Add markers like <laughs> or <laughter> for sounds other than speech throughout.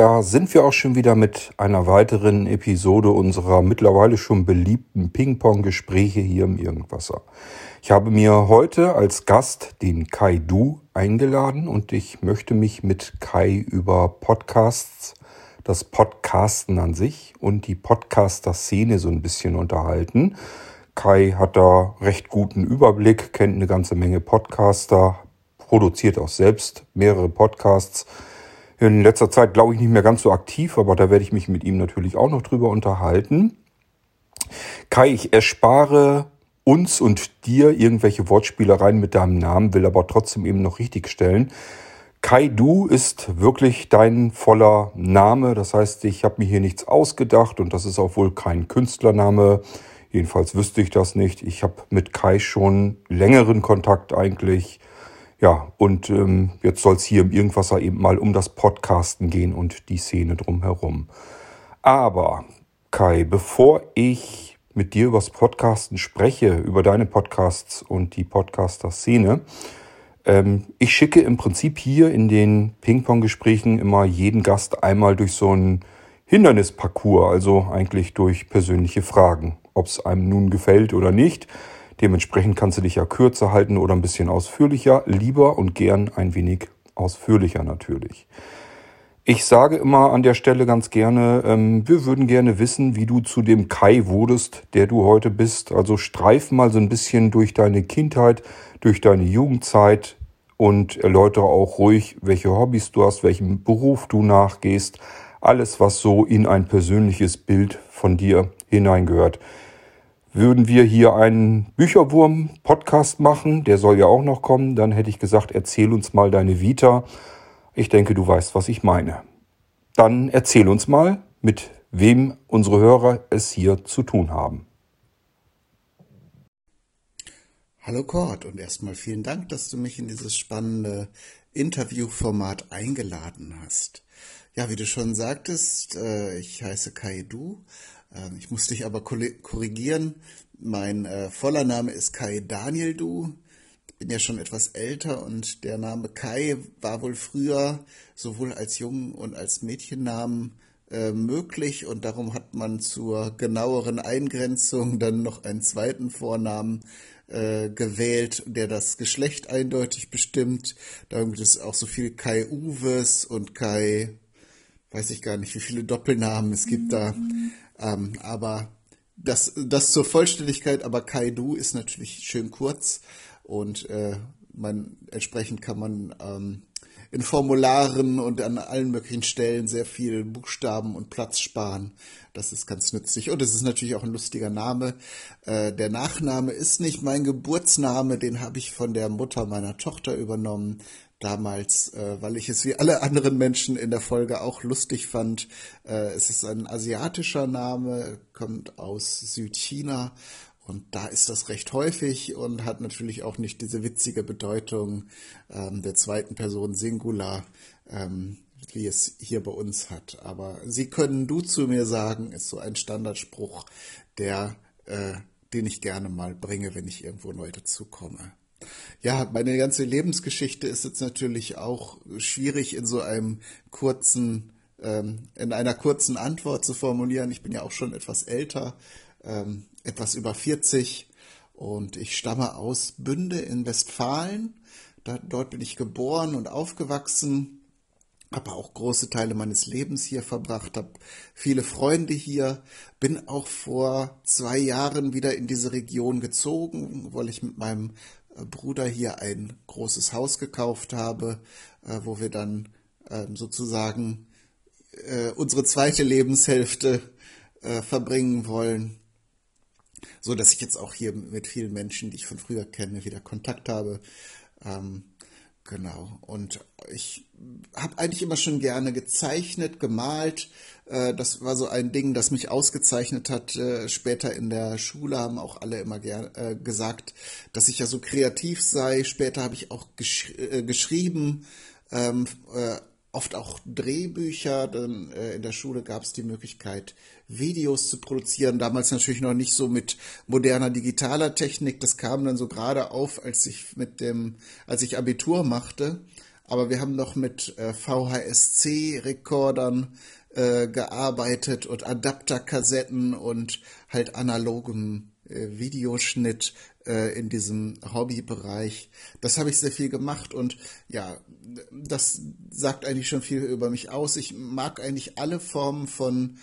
Da sind wir auch schon wieder mit einer weiteren Episode unserer mittlerweile schon beliebten Ping-Pong-Gespräche hier im Irgendwasser. Ich habe mir heute als Gast den Kai Du eingeladen und ich möchte mich mit Kai über Podcasts, das Podcasten an sich und die Podcaster-Szene so ein bisschen unterhalten. Kai hat da recht guten Überblick, kennt eine ganze Menge Podcaster, produziert auch selbst mehrere Podcasts. In letzter Zeit glaube ich nicht mehr ganz so aktiv, aber da werde ich mich mit ihm natürlich auch noch drüber unterhalten. Kai, ich erspare uns und dir irgendwelche Wortspielereien mit deinem Namen, will aber trotzdem eben noch richtig stellen. Kai Du ist wirklich dein voller Name. Das heißt, ich habe mir hier nichts ausgedacht und das ist auch wohl kein Künstlername. Jedenfalls wüsste ich das nicht. Ich habe mit Kai schon längeren Kontakt eigentlich. Ja, und ähm, jetzt soll es hier im Irgendwasser eben mal um das Podcasten gehen und die Szene drumherum. Aber Kai, bevor ich mit dir übers Podcasten spreche, über deine Podcasts und die Podcaster-Szene, ähm, ich schicke im Prinzip hier in den Ping-Pong-Gesprächen immer jeden Gast einmal durch so einen Hindernisparcours, also eigentlich durch persönliche Fragen ob es einem nun gefällt oder nicht. Dementsprechend kannst du dich ja kürzer halten oder ein bisschen ausführlicher, lieber und gern ein wenig ausführlicher natürlich. Ich sage immer an der Stelle ganz gerne, ähm, wir würden gerne wissen, wie du zu dem Kai wurdest, der du heute bist. Also streif mal so ein bisschen durch deine Kindheit, durch deine Jugendzeit und erläutere auch ruhig, welche Hobbys du hast, welchem Beruf du nachgehst. Alles, was so in ein persönliches Bild von dir hineingehört. Würden wir hier einen Bücherwurm-Podcast machen, der soll ja auch noch kommen, dann hätte ich gesagt, erzähl uns mal deine Vita. Ich denke, du weißt, was ich meine. Dann erzähl uns mal, mit wem unsere Hörer es hier zu tun haben. Hallo Kurt und erstmal vielen Dank, dass du mich in dieses spannende Interviewformat eingeladen hast. Ja, wie du schon sagtest, äh, ich heiße Kai Du, ähm, ich muss dich aber korrigieren. Mein äh, voller Name ist Kai Daniel Du. Ich bin ja schon etwas älter und der Name Kai war wohl früher sowohl als Jungen- und als Mädchennamen äh, möglich und darum hat man zur genaueren Eingrenzung dann noch einen zweiten Vornamen äh, gewählt, der das Geschlecht eindeutig bestimmt. Da gibt es auch so viel Kai Uwes und Kai, weiß ich gar nicht, wie viele Doppelnamen es gibt da. Ähm, aber das, das zur Vollständigkeit, aber Kaidu ist natürlich schön kurz und äh, man, entsprechend kann man ähm, in Formularen und an allen möglichen Stellen sehr viel Buchstaben und Platz sparen. Das ist ganz nützlich. Und es ist natürlich auch ein lustiger Name. Äh, der Nachname ist nicht mein Geburtsname, den habe ich von der Mutter meiner Tochter übernommen damals, äh, weil ich es wie alle anderen Menschen in der Folge auch lustig fand. Äh, es ist ein asiatischer Name, kommt aus Südchina und da ist das recht häufig und hat natürlich auch nicht diese witzige Bedeutung ähm, der zweiten Person Singular, ähm, wie es hier bei uns hat. Aber Sie können du zu mir sagen, ist so ein Standardspruch, der, äh, den ich gerne mal bringe, wenn ich irgendwo neu dazukomme. Ja, meine ganze Lebensgeschichte ist jetzt natürlich auch schwierig in so einem kurzen, ähm, in einer kurzen Antwort zu formulieren. Ich bin ja auch schon etwas älter, ähm, etwas über 40 und ich stamme aus Bünde in Westfalen. Da, dort bin ich geboren und aufgewachsen, habe auch große Teile meines Lebens hier verbracht, habe viele Freunde hier, bin auch vor zwei Jahren wieder in diese Region gezogen, weil ich mit meinem Bruder hier ein großes Haus gekauft habe, äh, wo wir dann ähm, sozusagen äh, unsere zweite Lebenshälfte äh, verbringen wollen. So dass ich jetzt auch hier mit vielen Menschen, die ich von früher kenne, wieder Kontakt habe. Ähm, Genau. Und ich habe eigentlich immer schon gerne gezeichnet, gemalt. Äh, das war so ein Ding, das mich ausgezeichnet hat. Äh, später in der Schule haben auch alle immer äh, gesagt, dass ich ja so kreativ sei. Später habe ich auch gesch geschrieben, ähm, oft auch Drehbücher. Dann äh, in der Schule gab es die Möglichkeit, Videos zu produzieren. Damals natürlich noch nicht so mit moderner digitaler Technik. Das kam dann so gerade auf, als ich mit dem, als ich Abitur machte. aber wir haben noch mit äh, VHSC-Rekordern äh, gearbeitet und Adapterkassetten und halt analogem äh, Videoschnitt äh, in diesem Hobbybereich. Das habe ich sehr viel gemacht und ja, das sagt eigentlich schon viel über mich aus. Ich mag eigentlich alle Formen von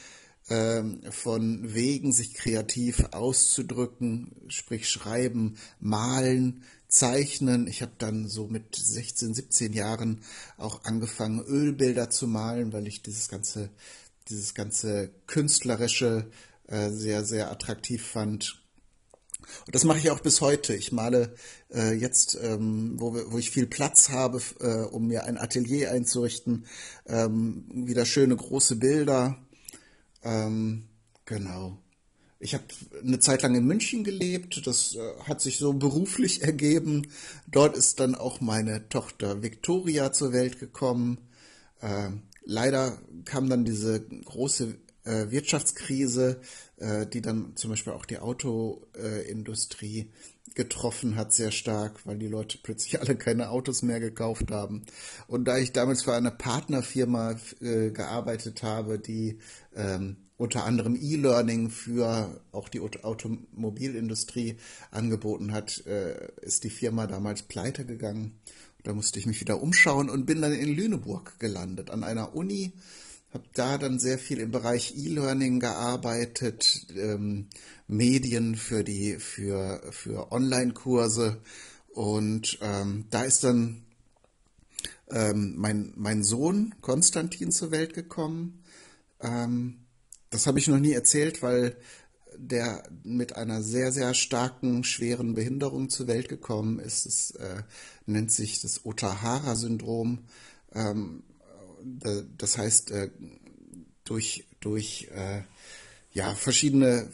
ähm, von Wegen, sich kreativ auszudrücken, sprich schreiben, malen, zeichnen. Ich habe dann so mit 16, 17 Jahren auch angefangen, Ölbilder zu malen, weil ich dieses ganze, dieses ganze künstlerische äh, sehr, sehr attraktiv fand. Und das mache ich auch bis heute. Ich male äh, jetzt, ähm, wo, wo ich viel Platz habe, äh, um mir ein Atelier einzurichten, ähm, wieder schöne große Bilder. Ähm, genau. Ich habe eine Zeit lang in München gelebt. Das äh, hat sich so beruflich <laughs> ergeben. Dort ist dann auch meine Tochter Victoria zur Welt gekommen. Äh, leider kam dann diese große äh, Wirtschaftskrise, äh, die dann zum Beispiel auch die Autoindustrie getroffen hat, sehr stark, weil die Leute plötzlich <laughs> alle keine Autos mehr gekauft haben. Und da ich damals für eine Partnerfirma gearbeitet habe, die ähm, unter anderem E-Learning für auch die Automobilindustrie angeboten hat, äh, ist die Firma damals pleite gegangen. Da musste ich mich wieder umschauen und bin dann in Lüneburg gelandet, an einer Uni, habe da dann sehr viel im Bereich E-Learning gearbeitet, ähm, Medien für die für für Online-Kurse und ähm, da ist dann ähm, mein mein Sohn Konstantin zur Welt gekommen. Ähm, das habe ich noch nie erzählt, weil der mit einer sehr, sehr starken, schweren Behinderung zur Welt gekommen ist. Es äh, nennt sich das Otahara-Syndrom. Ähm, das heißt, äh, durch, durch äh, ja, verschiedene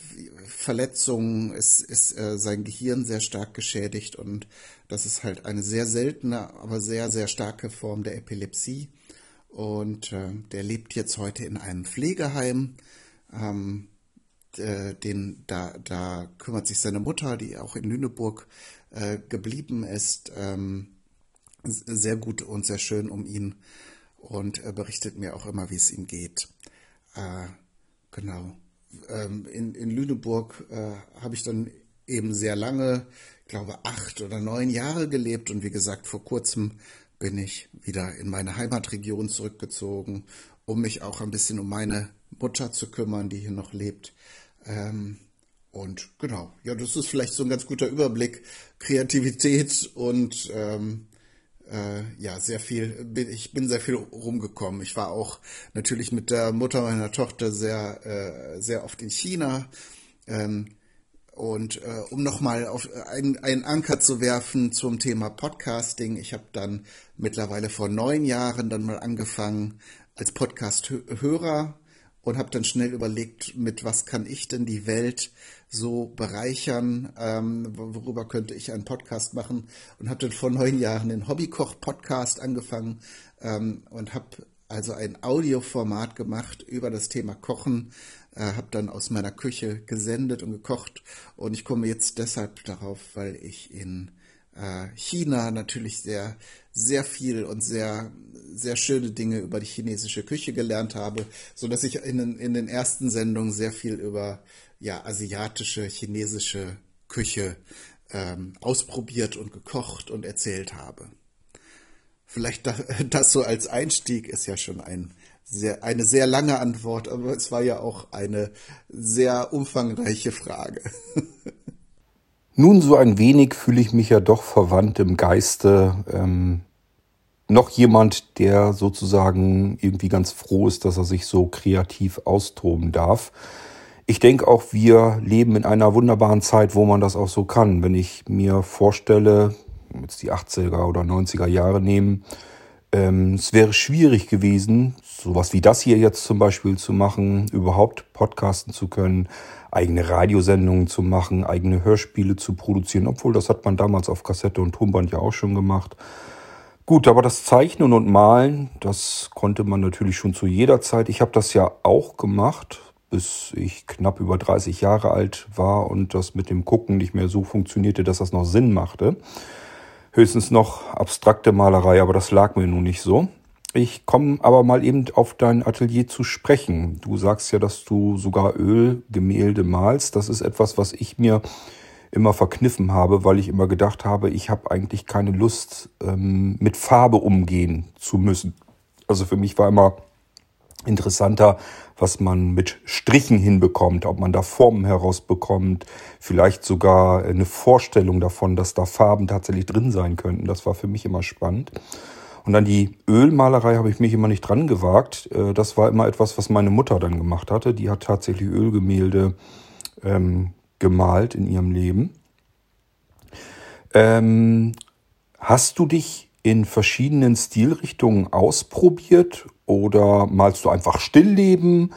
Verletzungen ist, ist äh, sein Gehirn sehr stark geschädigt und das ist halt eine sehr seltene, aber sehr, sehr starke Form der Epilepsie. Und äh, der lebt jetzt heute in einem Pflegeheim ähm, äh, den, da, da kümmert sich seine Mutter, die auch in Lüneburg äh, geblieben ist, ähm, sehr gut und sehr schön um ihn und er berichtet mir auch immer, wie es ihm geht. Äh, genau. Ähm, in, in Lüneburg äh, habe ich dann eben sehr lange, ich glaube acht oder neun Jahre gelebt und wie gesagt, vor kurzem bin ich wieder in meine Heimatregion zurückgezogen, um mich auch ein bisschen um meine Mutter zu kümmern, die hier noch lebt. Ähm, und genau, ja, das ist vielleicht so ein ganz guter Überblick. Kreativität und ähm, äh, ja, sehr viel, ich bin sehr viel rumgekommen. Ich war auch natürlich mit der Mutter meiner Tochter sehr, äh, sehr oft in China. Ähm, und äh, um nochmal auf einen, einen Anker zu werfen zum Thema Podcasting, ich habe dann mittlerweile vor neun Jahren dann mal angefangen als Podcast-Hörer und habe dann schnell überlegt, mit was kann ich denn die Welt so bereichern, ähm, worüber könnte ich einen Podcast machen? Und habe dann vor neun Jahren den Hobbykoch-Podcast angefangen ähm, und habe also ein Audioformat gemacht über das Thema Kochen, äh, habe dann aus meiner Küche gesendet und gekocht. Und ich komme jetzt deshalb darauf, weil ich in äh, China natürlich sehr, sehr viel und sehr, sehr schöne Dinge über die chinesische Küche gelernt habe, so dass ich in den, in den ersten Sendungen sehr viel über ja, asiatische, chinesische Küche ähm, ausprobiert und gekocht und erzählt habe. Vielleicht das, <laughs> das so als Einstieg ist ja schon ein sehr, eine sehr lange Antwort, aber es war ja auch eine sehr umfangreiche Frage. <laughs> Nun, so ein wenig fühle ich mich ja doch verwandt im Geiste. Ähm, noch jemand, der sozusagen irgendwie ganz froh ist, dass er sich so kreativ austoben darf. Ich denke auch, wir leben in einer wunderbaren Zeit, wo man das auch so kann. Wenn ich mir vorstelle, jetzt die 80er oder 90er Jahre nehmen, ähm, es wäre schwierig gewesen, sowas wie das hier jetzt zum Beispiel zu machen, überhaupt podcasten zu können eigene Radiosendungen zu machen, eigene Hörspiele zu produzieren, obwohl das hat man damals auf Kassette und Tonband ja auch schon gemacht. Gut, aber das Zeichnen und Malen, das konnte man natürlich schon zu jeder Zeit. Ich habe das ja auch gemacht, bis ich knapp über 30 Jahre alt war und das mit dem Gucken nicht mehr so funktionierte, dass das noch Sinn machte. Höchstens noch abstrakte Malerei, aber das lag mir nun nicht so. Ich komme aber mal eben auf dein Atelier zu sprechen. Du sagst ja, dass du sogar Ölgemälde malst. Das ist etwas, was ich mir immer verkniffen habe, weil ich immer gedacht habe, ich habe eigentlich keine Lust, ähm, mit Farbe umgehen zu müssen. Also für mich war immer interessanter, was man mit Strichen hinbekommt, ob man da Formen herausbekommt, vielleicht sogar eine Vorstellung davon, dass da Farben tatsächlich drin sein könnten. Das war für mich immer spannend. Und dann die Ölmalerei habe ich mich immer nicht dran gewagt. Äh, das war immer etwas, was meine Mutter dann gemacht hatte. Die hat tatsächlich Ölgemälde ähm, gemalt in ihrem Leben. Ähm, hast du dich in verschiedenen Stilrichtungen ausprobiert oder malst du einfach Stillleben?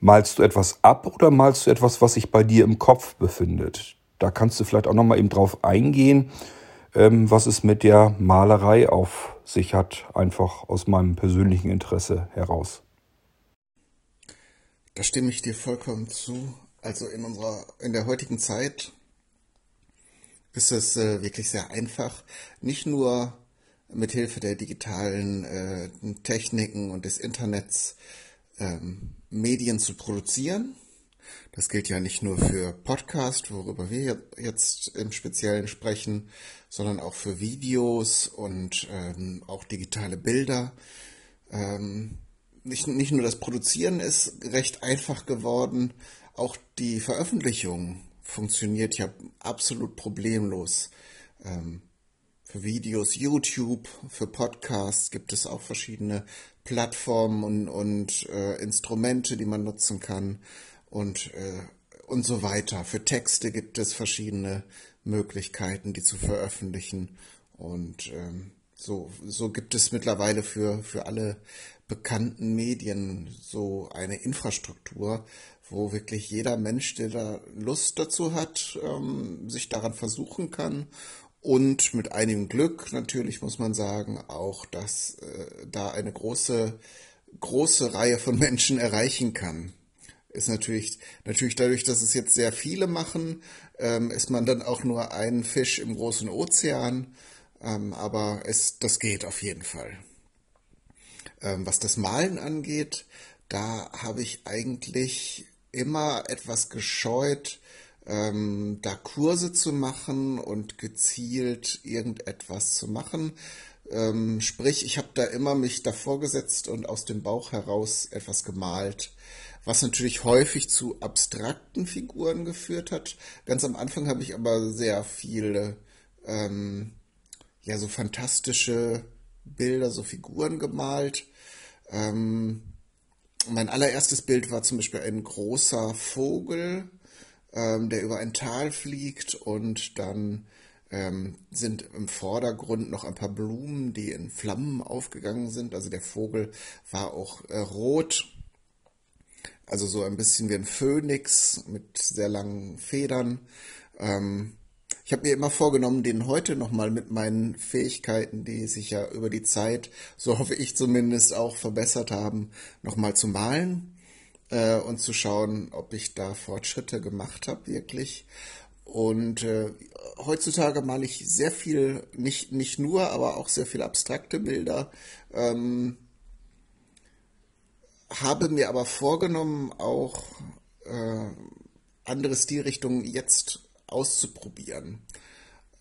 Malst du etwas ab oder malst du etwas, was sich bei dir im Kopf befindet? Da kannst du vielleicht auch nochmal eben drauf eingehen, ähm, was es mit der Malerei auf sich hat, einfach aus meinem persönlichen Interesse heraus. Da stimme ich dir vollkommen zu. Also in unserer, in der heutigen Zeit ist es äh, wirklich sehr einfach, nicht nur mit Hilfe der digitalen äh, Techniken und des Internets ähm, Medien zu produzieren. Das gilt ja nicht nur für Podcast, worüber wir jetzt im Speziellen sprechen, sondern auch für Videos und ähm, auch digitale Bilder. Ähm, nicht, nicht nur das Produzieren ist recht einfach geworden, auch die Veröffentlichung funktioniert ja absolut problemlos. Ähm, für Videos YouTube, für Podcasts gibt es auch verschiedene Plattformen und, und äh, Instrumente, die man nutzen kann und, äh, und so weiter. Für Texte gibt es verschiedene Möglichkeiten, die zu veröffentlichen und ähm, so, so gibt es mittlerweile für, für alle bekannten Medien so eine Infrastruktur, wo wirklich jeder Mensch, der da Lust dazu hat, ähm, sich daran versuchen kann und mit einigem Glück natürlich muss man sagen auch, dass äh, da eine große große Reihe von Menschen erreichen kann. Ist natürlich natürlich dadurch, dass es jetzt sehr viele machen, ähm, ist man dann auch nur ein Fisch im großen Ozean, ähm, aber es das geht auf jeden Fall. Ähm, was das Malen angeht, da habe ich eigentlich immer etwas gescheut, ähm, da Kurse zu machen und gezielt irgendetwas zu machen. Ähm, sprich, ich habe da immer mich davor gesetzt und aus dem Bauch heraus etwas gemalt, was natürlich häufig zu abstrakten Figuren geführt hat. Ganz am Anfang habe ich aber sehr viele, ähm, ja, so fantastische Bilder, so Figuren gemalt. Ähm, mein allererstes Bild war zum Beispiel ein großer Vogel, ähm, der über ein Tal fliegt und dann ähm, sind im Vordergrund noch ein paar Blumen, die in Flammen aufgegangen sind. Also der Vogel war auch äh, rot, also so ein bisschen wie ein Phönix mit sehr langen Federn. Ähm, ich habe mir immer vorgenommen, den heute nochmal mit meinen Fähigkeiten, die sich ja über die Zeit, so hoffe ich zumindest, auch verbessert haben, nochmal zu malen äh, und zu schauen, ob ich da Fortschritte gemacht habe wirklich. Und äh, heutzutage male ich sehr viel, nicht, nicht nur, aber auch sehr viel abstrakte Bilder. Ähm, habe mir aber vorgenommen, auch äh, andere Stilrichtungen jetzt auszuprobieren.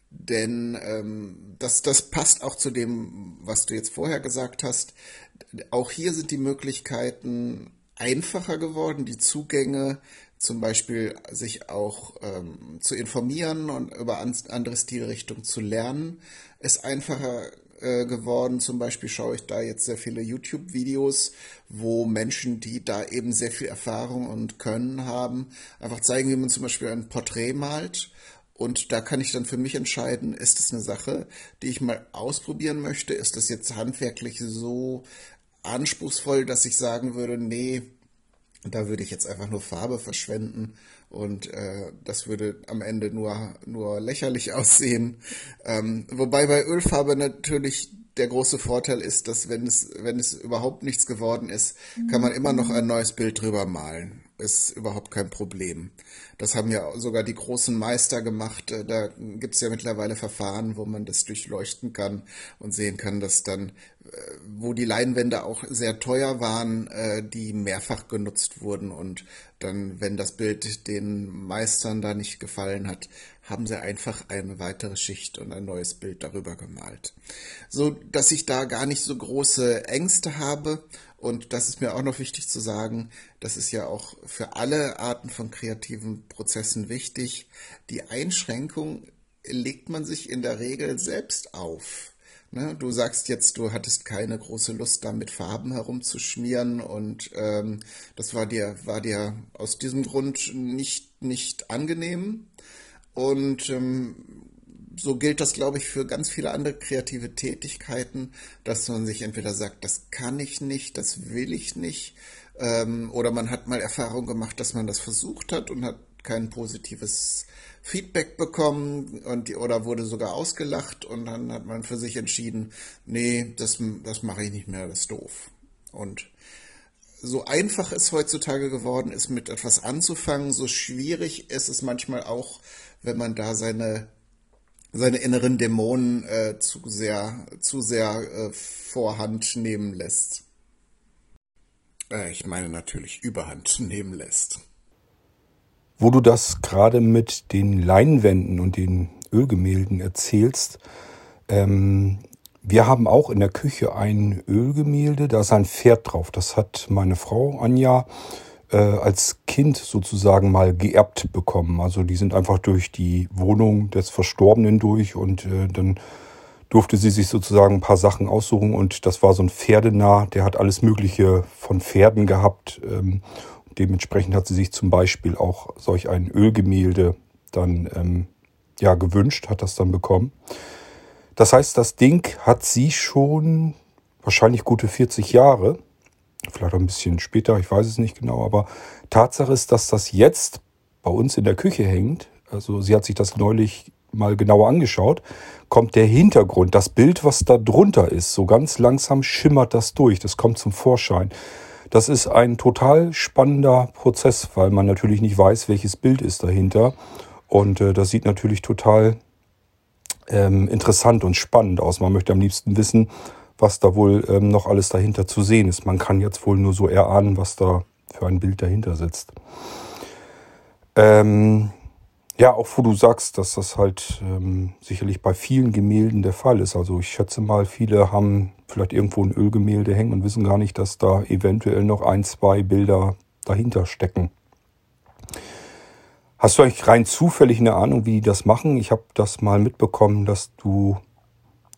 Denn ähm, das, das passt auch zu dem, was du jetzt vorher gesagt hast. Auch hier sind die Möglichkeiten einfacher geworden, die Zugänge, zum Beispiel sich auch ähm, zu informieren und über andere Stilrichtungen zu lernen, ist einfacher äh, geworden. Zum Beispiel schaue ich da jetzt sehr viele YouTube-Videos, wo Menschen, die da eben sehr viel Erfahrung und Können haben, einfach zeigen, wie man zum Beispiel ein Porträt malt. Und da kann ich dann für mich entscheiden, ist es eine Sache, die ich mal ausprobieren möchte? Ist das jetzt handwerklich so anspruchsvoll, dass ich sagen würde, nee, da würde ich jetzt einfach nur Farbe verschwenden und äh, das würde am Ende nur, nur lächerlich <laughs> aussehen. Ähm, wobei bei Ölfarbe natürlich der große Vorteil ist, dass wenn es, wenn es überhaupt nichts geworden ist, kann man immer noch ein neues Bild drüber malen. Ist überhaupt kein Problem. Das haben ja sogar die großen Meister gemacht. Äh, da gibt es ja mittlerweile Verfahren, wo man das durchleuchten kann und sehen kann, dass dann, äh, wo die Leinwände auch sehr teuer waren, äh, die mehrfach genutzt wurden und dann, wenn das Bild den Meistern da nicht gefallen hat, haben sie einfach eine weitere Schicht und ein neues Bild darüber gemalt. So, dass ich da gar nicht so große Ängste habe und das ist mir auch noch wichtig zu sagen, das ist ja auch für alle Arten von kreativen Prozessen wichtig. Die Einschränkung legt man sich in der Regel selbst auf. Ne? Du sagst jetzt, du hattest keine große Lust, da mit Farben herumzuschmieren und ähm, das war dir, war dir aus diesem Grund nicht, nicht angenehm. Und ähm, so gilt das, glaube ich, für ganz viele andere kreative Tätigkeiten, dass man sich entweder sagt, das kann ich nicht, das will ich nicht, ähm, oder man hat mal Erfahrung gemacht, dass man das versucht hat und hat kein positives Feedback bekommen und oder wurde sogar ausgelacht und dann hat man für sich entschieden, nee, das, das mache ich nicht mehr, das ist doof. Und so einfach es heutzutage geworden ist, mit etwas anzufangen, so schwierig ist es manchmal auch, wenn man da seine seine inneren Dämonen äh, zu sehr, zu sehr äh, Vorhand nehmen lässt. Äh, ich meine natürlich Überhand nehmen lässt. Wo du das gerade mit den Leinwänden und den Ölgemälden erzählst, ähm, wir haben auch in der Küche ein Ölgemälde, da ist ein Pferd drauf. Das hat meine Frau Anja äh, als Kind sozusagen mal geerbt bekommen. Also die sind einfach durch die Wohnung des Verstorbenen durch und äh, dann durfte sie sich sozusagen ein paar Sachen aussuchen und das war so ein Pferdenah, der hat alles Mögliche von Pferden gehabt. Ähm, dementsprechend hat sie sich zum Beispiel auch solch ein Ölgemälde dann ähm, ja gewünscht, hat das dann bekommen. Das heißt, das Ding hat sie schon wahrscheinlich gute 40 Jahre vielleicht ein bisschen später, ich weiß es nicht genau, aber Tatsache ist, dass das jetzt bei uns in der Küche hängt. Also sie hat sich das neulich mal genauer angeschaut, kommt der Hintergrund, das Bild, was da drunter ist, so ganz langsam schimmert das durch, das kommt zum Vorschein. Das ist ein total spannender Prozess, weil man natürlich nicht weiß, welches Bild ist dahinter. Und äh, das sieht natürlich total ähm, interessant und spannend aus. Man möchte am liebsten wissen, was da wohl ähm, noch alles dahinter zu sehen ist. Man kann jetzt wohl nur so erahnen, was da für ein Bild dahinter sitzt. Ähm, ja, auch wo du sagst, dass das halt ähm, sicherlich bei vielen Gemälden der Fall ist. Also ich schätze mal, viele haben vielleicht irgendwo ein Ölgemälde hängen und wissen gar nicht, dass da eventuell noch ein, zwei Bilder dahinter stecken. Hast du eigentlich rein zufällig eine Ahnung, wie die das machen? Ich habe das mal mitbekommen, dass du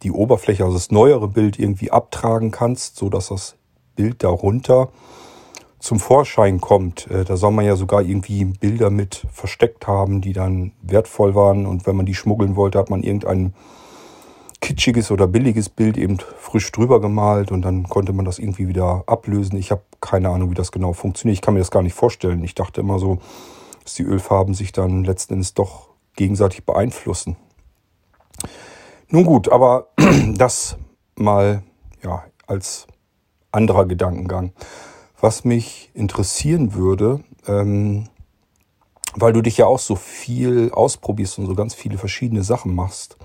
die Oberfläche, also das neuere Bild irgendwie abtragen kannst, so dass das Bild darunter zum Vorschein kommt. Äh, da soll man ja sogar irgendwie Bilder mit versteckt haben, die dann wertvoll waren. Und wenn man die schmuggeln wollte, hat man irgendein kitschiges oder billiges Bild eben frisch drüber gemalt und dann konnte man das irgendwie wieder ablösen. Ich habe keine Ahnung, wie das genau funktioniert. Ich kann mir das gar nicht vorstellen. Ich dachte immer so, dass die Ölfarben sich dann letzten Endes doch gegenseitig beeinflussen. Nun gut, aber <clears throat> das mal ja, als anderer Gedankengang. Was mich interessieren würde, ähm, weil du dich ja auch so viel ausprobierst und so ganz viele verschiedene Sachen machst,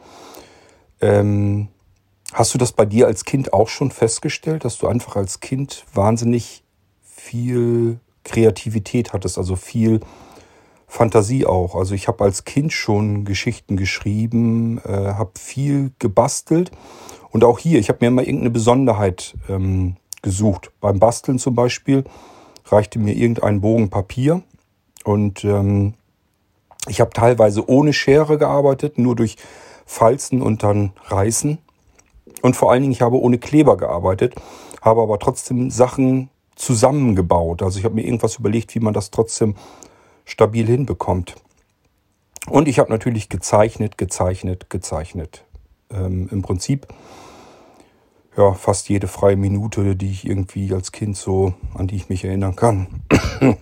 ähm, hast du das bei dir als Kind auch schon festgestellt, dass du einfach als Kind wahnsinnig viel Kreativität hattest, also viel Fantasie auch. Also ich habe als Kind schon Geschichten geschrieben, äh, habe viel gebastelt und auch hier, ich habe mir immer irgendeine Besonderheit ähm, gesucht. Beim Basteln zum Beispiel reichte mir irgendein Bogen Papier und ähm, ich habe teilweise ohne Schere gearbeitet, nur durch Falzen und dann Reißen. Und vor allen Dingen, ich habe ohne Kleber gearbeitet, habe aber trotzdem Sachen zusammengebaut. Also ich habe mir irgendwas überlegt, wie man das trotzdem stabil hinbekommt. Und ich habe natürlich gezeichnet, gezeichnet, gezeichnet. Ähm, Im Prinzip ja fast jede freie Minute, die ich irgendwie als Kind so, an die ich mich erinnern kann, <coughs>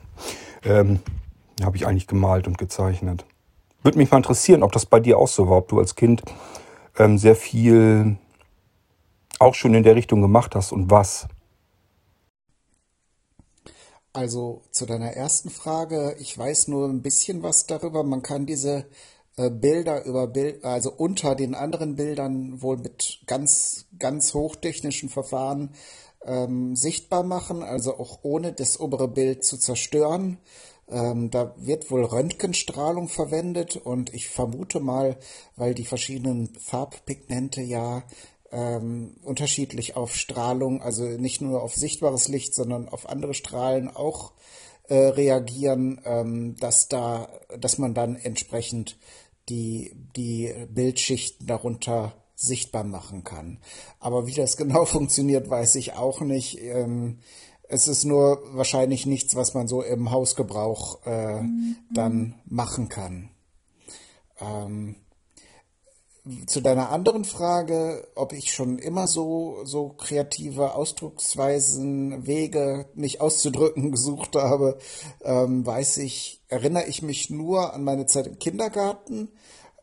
ähm, habe ich eigentlich gemalt und gezeichnet. Würde mich mal interessieren, ob das bei dir auch so war, ob du als Kind ähm, sehr viel auch schon in der Richtung gemacht hast und was. Also zu deiner ersten Frage, ich weiß nur ein bisschen was darüber. Man kann diese äh, Bilder über Bild, also unter den anderen Bildern wohl mit ganz, ganz hochtechnischen Verfahren ähm, sichtbar machen, also auch ohne das obere Bild zu zerstören. Ähm, da wird wohl Röntgenstrahlung verwendet und ich vermute mal, weil die verschiedenen Farbpigmente ja ähm, unterschiedlich auf Strahlung, also nicht nur auf sichtbares Licht, sondern auf andere Strahlen auch äh, reagieren, ähm, dass da, dass man dann entsprechend die, die Bildschichten darunter sichtbar machen kann. Aber wie das <laughs> genau funktioniert, weiß ich auch nicht. Ähm, es ist nur wahrscheinlich nichts, was man so im Hausgebrauch äh, mhm. dann machen kann. Ähm, zu deiner anderen Frage, ob ich schon immer so, so kreative Ausdrucksweisen, Wege, mich auszudrücken <laughs> gesucht habe, ähm, weiß ich, erinnere ich mich nur an meine Zeit im Kindergarten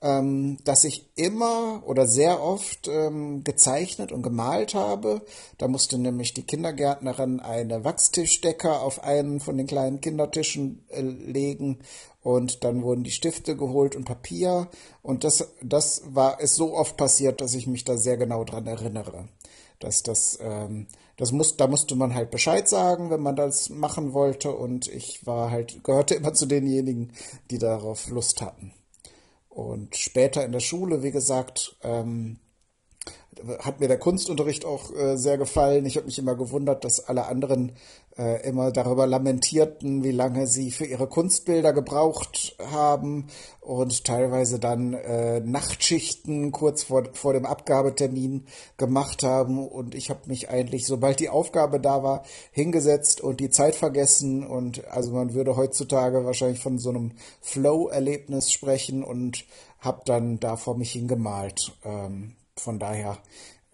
ähm, dass ich immer oder sehr oft ähm, gezeichnet und gemalt habe. Da musste nämlich die Kindergärtnerin eine Wachstischdecke auf einen von den kleinen Kindertischen äh, legen und dann wurden die Stifte geholt und Papier und das, das war es so oft passiert, dass ich mich da sehr genau dran erinnere. Dass das, ähm, das muss, da musste man halt Bescheid sagen, wenn man das machen wollte und ich war halt, gehörte <laughs> immer zu denjenigen, die darauf Lust hatten. Und später in der Schule, wie gesagt, ähm, hat mir der Kunstunterricht auch äh, sehr gefallen. Ich habe mich immer gewundert, dass alle anderen äh, immer darüber lamentierten, wie lange sie für ihre Kunstbilder gebraucht haben und teilweise dann äh, Nachtschichten kurz vor, vor dem Abgabetermin gemacht haben. Und ich habe mich eigentlich, sobald die Aufgabe da war, hingesetzt und die Zeit vergessen. Und also man würde heutzutage wahrscheinlich von so einem Flow-Erlebnis sprechen und habe dann da vor mich hingemalt. Ähm, von daher,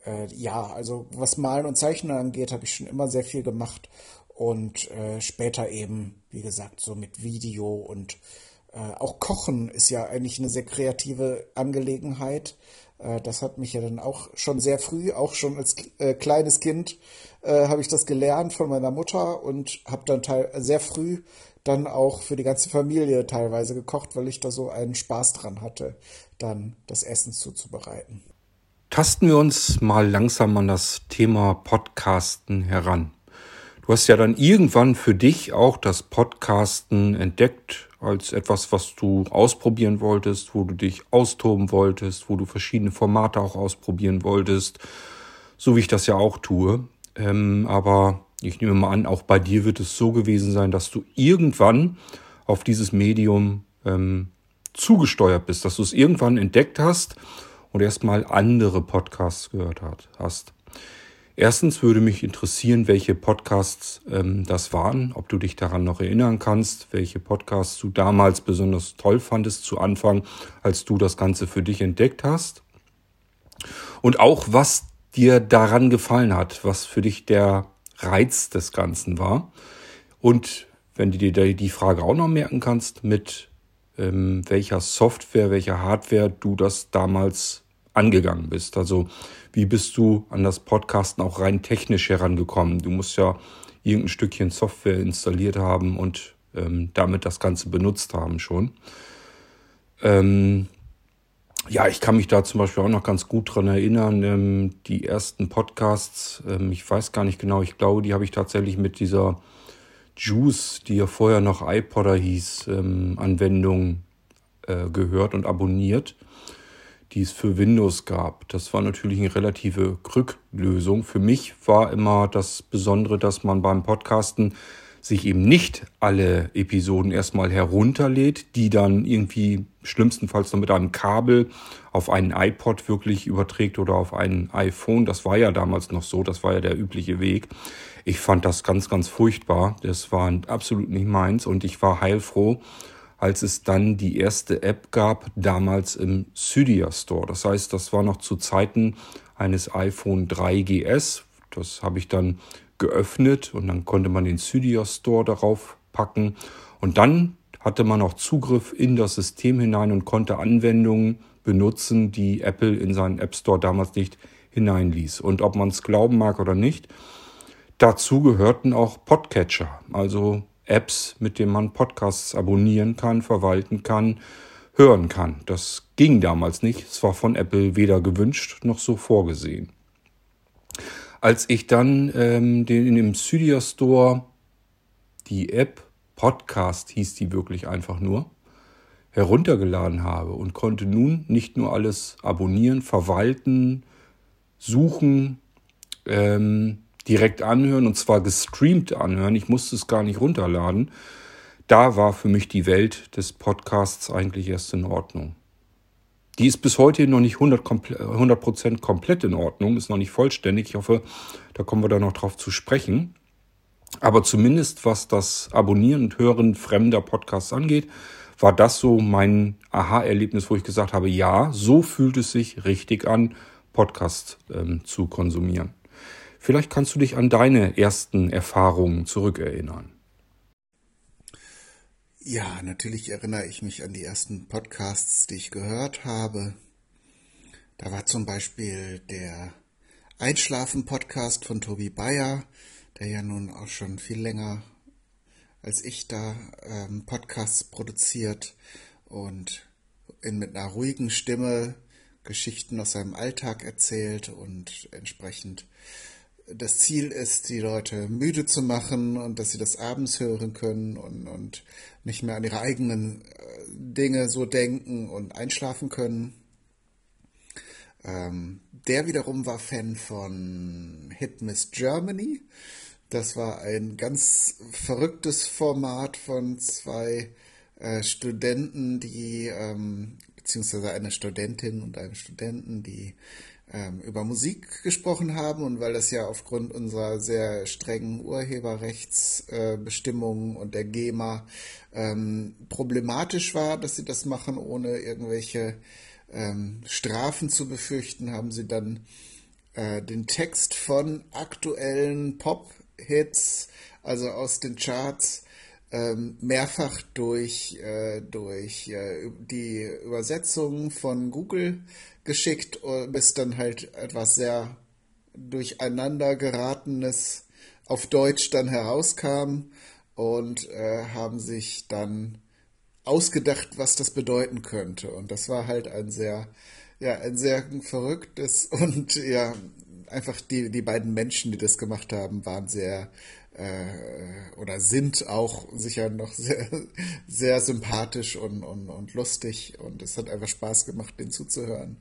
äh, ja, also was Malen und Zeichnen angeht, habe ich schon immer sehr viel gemacht und äh, später eben, wie gesagt, so mit Video und äh, auch Kochen ist ja eigentlich eine sehr kreative Angelegenheit. Äh, das hat mich ja dann auch schon sehr früh, auch schon als äh, kleines Kind, äh, habe ich das gelernt von meiner Mutter und habe dann teil sehr früh dann auch für die ganze Familie teilweise gekocht, weil ich da so einen Spaß dran hatte, dann das Essen zuzubereiten tasten wir uns mal langsam an das Thema Podcasten heran. Du hast ja dann irgendwann für dich auch das Podcasten entdeckt als etwas, was du ausprobieren wolltest, wo du dich austoben wolltest, wo du verschiedene Formate auch ausprobieren wolltest, so wie ich das ja auch tue. Ähm, aber ich nehme mal an, auch bei dir wird es so gewesen sein, dass du irgendwann auf dieses Medium ähm, zugesteuert bist, dass du es irgendwann entdeckt hast und erstmal andere Podcasts gehört hast. Erstens würde mich interessieren, welche Podcasts ähm, das waren, ob du dich daran noch erinnern kannst, welche Podcasts du damals besonders toll fandest zu Anfang, als du das Ganze für dich entdeckt hast. Und auch, was dir daran gefallen hat, was für dich der Reiz des Ganzen war. Und wenn du dir die Frage auch noch merken kannst, mit ähm, welcher Software, welcher Hardware du das damals angegangen bist. Also wie bist du an das Podcasten auch rein technisch herangekommen? Du musst ja irgendein Stückchen Software installiert haben und ähm, damit das Ganze benutzt haben schon. Ähm, ja, ich kann mich da zum Beispiel auch noch ganz gut dran erinnern. Ähm, die ersten Podcasts, ähm, ich weiß gar nicht genau, ich glaube, die habe ich tatsächlich mit dieser Juice, die ja vorher noch iPodder hieß, ähm, Anwendung äh, gehört und abonniert die es für Windows gab. Das war natürlich eine relative Krücklösung. Für mich war immer das Besondere, dass man beim Podcasten sich eben nicht alle Episoden erstmal herunterlädt, die dann irgendwie schlimmstenfalls noch mit einem Kabel auf einen iPod wirklich überträgt oder auf ein iPhone. Das war ja damals noch so, das war ja der übliche Weg. Ich fand das ganz, ganz furchtbar. Das war absolut nicht meins und ich war heilfroh, als es dann die erste App gab, damals im Cydia Store. Das heißt, das war noch zu Zeiten eines iPhone 3GS. Das habe ich dann geöffnet und dann konnte man den Cydia Store darauf packen. Und dann hatte man auch Zugriff in das System hinein und konnte Anwendungen benutzen, die Apple in seinen App Store damals nicht hineinließ. Und ob man es glauben mag oder nicht, Dazu gehörten auch Podcatcher, also Apps, mit denen man Podcasts abonnieren kann, verwalten kann, hören kann. Das ging damals nicht. Es war von Apple weder gewünscht noch so vorgesehen. Als ich dann ähm, den in dem Cydia Store die App Podcast hieß die wirklich einfach nur heruntergeladen habe und konnte nun nicht nur alles abonnieren, verwalten, suchen, ähm, direkt anhören und zwar gestreamt anhören. Ich musste es gar nicht runterladen. Da war für mich die Welt des Podcasts eigentlich erst in Ordnung. Die ist bis heute noch nicht 100%, 100 komplett in Ordnung, ist noch nicht vollständig. Ich hoffe, da kommen wir da noch drauf zu sprechen. Aber zumindest was das Abonnieren und Hören fremder Podcasts angeht, war das so mein Aha-Erlebnis, wo ich gesagt habe, ja, so fühlt es sich richtig an, Podcast ähm, zu konsumieren. Vielleicht kannst du dich an deine ersten Erfahrungen zurückerinnern. Ja, natürlich erinnere ich mich an die ersten Podcasts, die ich gehört habe. Da war zum Beispiel der Einschlafen-Podcast von Tobi Bayer, der ja nun auch schon viel länger als ich da ähm, Podcasts produziert und in, mit einer ruhigen Stimme Geschichten aus seinem Alltag erzählt und entsprechend das Ziel ist, die Leute müde zu machen und dass sie das abends hören können und, und nicht mehr an ihre eigenen äh, Dinge so denken und einschlafen können. Ähm, der wiederum war Fan von Hit Miss Germany. Das war ein ganz verrücktes Format von zwei äh, Studenten, die, ähm, beziehungsweise eine Studentin und einem Studenten, die ähm, über Musik gesprochen haben und weil das ja aufgrund unserer sehr strengen Urheberrechtsbestimmungen äh, und der GEMA ähm, problematisch war, dass sie das machen, ohne irgendwelche ähm, Strafen zu befürchten, haben sie dann äh, den Text von aktuellen Pop-Hits, also aus den Charts, ähm, mehrfach durch, äh, durch äh, die Übersetzung von Google geschickt, bis dann halt etwas sehr durcheinander geratenes auf Deutsch dann herauskam und äh, haben sich dann ausgedacht, was das bedeuten könnte. Und das war halt ein sehr, ja, ein sehr verrücktes <laughs> und ja, einfach die, die beiden Menschen, die das gemacht haben, waren sehr äh, oder sind auch sicher noch <laughs> sehr, sehr sympathisch und, und, und lustig und es hat einfach Spaß gemacht, denen zuzuhören.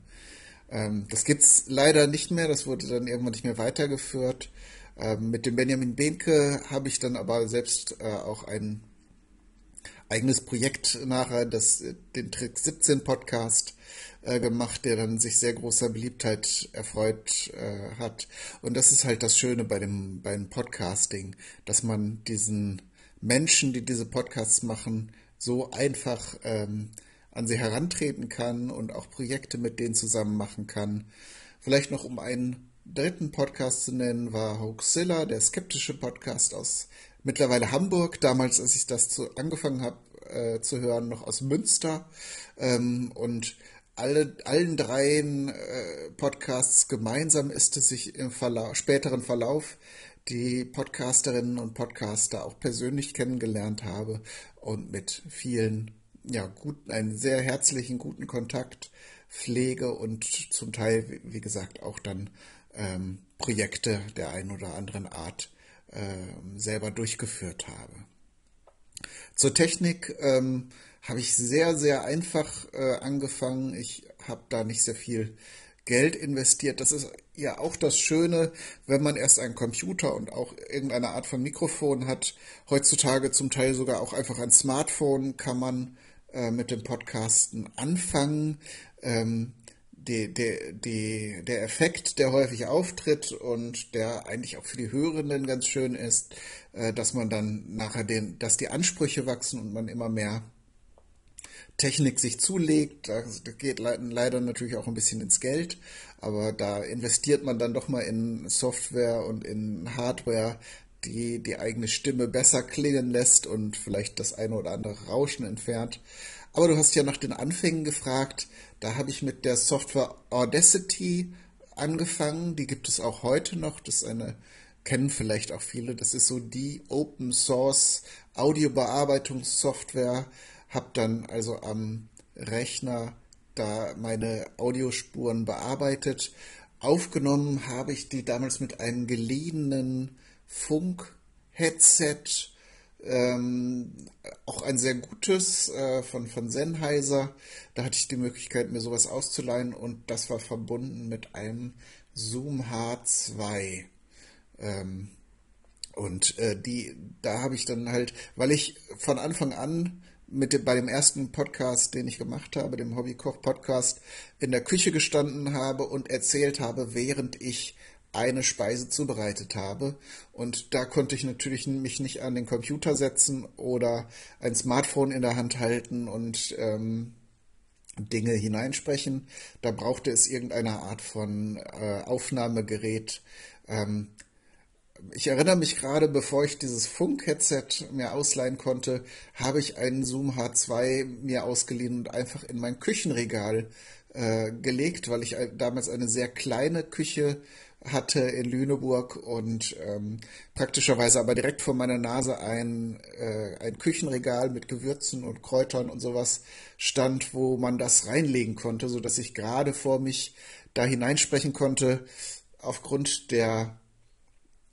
Ähm, das gibt's leider nicht mehr, das wurde dann irgendwann nicht mehr weitergeführt. Ähm, mit dem Benjamin Behnke habe ich dann aber selbst äh, auch ein eigenes Projekt nachher, das, den Trick 17 Podcast äh, gemacht, der dann sich sehr großer Beliebtheit erfreut äh, hat. Und das ist halt das Schöne bei dem, beim Podcasting, dass man diesen Menschen, die diese Podcasts machen, so einfach ähm, an sie herantreten kann und auch Projekte mit denen zusammen machen kann. Vielleicht noch um einen dritten Podcast zu nennen, war Hoaxilla, der skeptische Podcast aus mittlerweile Hamburg. Damals, als ich das zu, angefangen habe äh, zu hören, noch aus Münster. Ähm, und alle, allen dreien äh, Podcasts gemeinsam ist es sich im Verla späteren Verlauf die Podcasterinnen und Podcaster auch persönlich kennengelernt habe und mit vielen ja, gut, einen sehr herzlichen, guten Kontakt pflege und zum Teil, wie gesagt, auch dann ähm, Projekte der einen oder anderen Art äh, selber durchgeführt habe. Zur Technik ähm, habe ich sehr, sehr einfach äh, angefangen. Ich habe da nicht sehr viel Geld investiert. Das ist ja auch das Schöne, wenn man erst einen Computer und auch irgendeine Art von Mikrofon hat. Heutzutage zum Teil sogar auch einfach ein Smartphone kann man äh, mit dem Podcasten anfangen. Ähm, die, die, die, der Effekt, der häufig auftritt und der eigentlich auch für die Hörenden ganz schön ist, äh, dass man dann nachher den, dass die Ansprüche wachsen und man immer mehr Technik sich zulegt. Das geht leider natürlich auch ein bisschen ins Geld, aber da investiert man dann doch mal in Software und in Hardware, die die eigene Stimme besser klingen lässt und vielleicht das eine oder andere Rauschen entfernt. Aber du hast ja nach den Anfängen gefragt. Da habe ich mit der Software Audacity angefangen. Die gibt es auch heute noch. Das ist eine kennen vielleicht auch viele. Das ist so die Open Source Audiobearbeitungssoftware. Hab dann also am Rechner da meine Audiospuren bearbeitet. Aufgenommen habe ich die damals mit einem geliehenen Funk-Headset, ähm, auch ein sehr gutes äh, von, von Sennheiser. Da hatte ich die Möglichkeit, mir sowas auszuleihen und das war verbunden mit einem Zoom H2. Ähm, und äh, die, da habe ich dann halt, weil ich von Anfang an mit dem, bei dem ersten Podcast, den ich gemacht habe, dem Hobbykoch-Podcast, in der Küche gestanden habe und erzählt habe, während ich eine Speise zubereitet habe. Und da konnte ich natürlich mich nicht an den Computer setzen oder ein Smartphone in der Hand halten und ähm, Dinge hineinsprechen. Da brauchte es irgendeine Art von äh, Aufnahmegerät. Ähm, ich erinnere mich gerade, bevor ich dieses Funk-Headset mir ausleihen konnte, habe ich einen Zoom H2 mir ausgeliehen und einfach in mein Küchenregal äh, gelegt, weil ich damals eine sehr kleine Küche hatte in Lüneburg und ähm, praktischerweise aber direkt vor meiner Nase ein, äh, ein Küchenregal mit Gewürzen und Kräutern und sowas stand, wo man das reinlegen konnte, so dass ich gerade vor mich da hineinsprechen konnte. Aufgrund der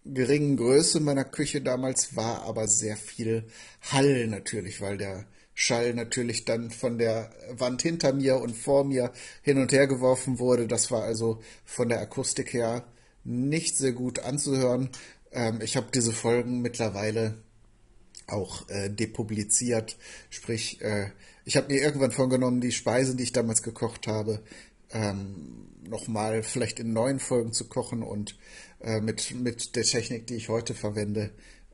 geringen Größe meiner Küche damals war aber sehr viel Hall natürlich, weil der Schall natürlich dann von der Wand hinter mir und vor mir hin und her geworfen wurde. Das war also von der Akustik her nicht sehr gut anzuhören. Ähm, ich habe diese Folgen mittlerweile auch äh, depubliziert, sprich, äh, ich habe mir irgendwann vorgenommen, die Speisen, die ich damals gekocht habe, ähm, nochmal vielleicht in neuen Folgen zu kochen und äh, mit, mit der Technik, die ich heute verwende,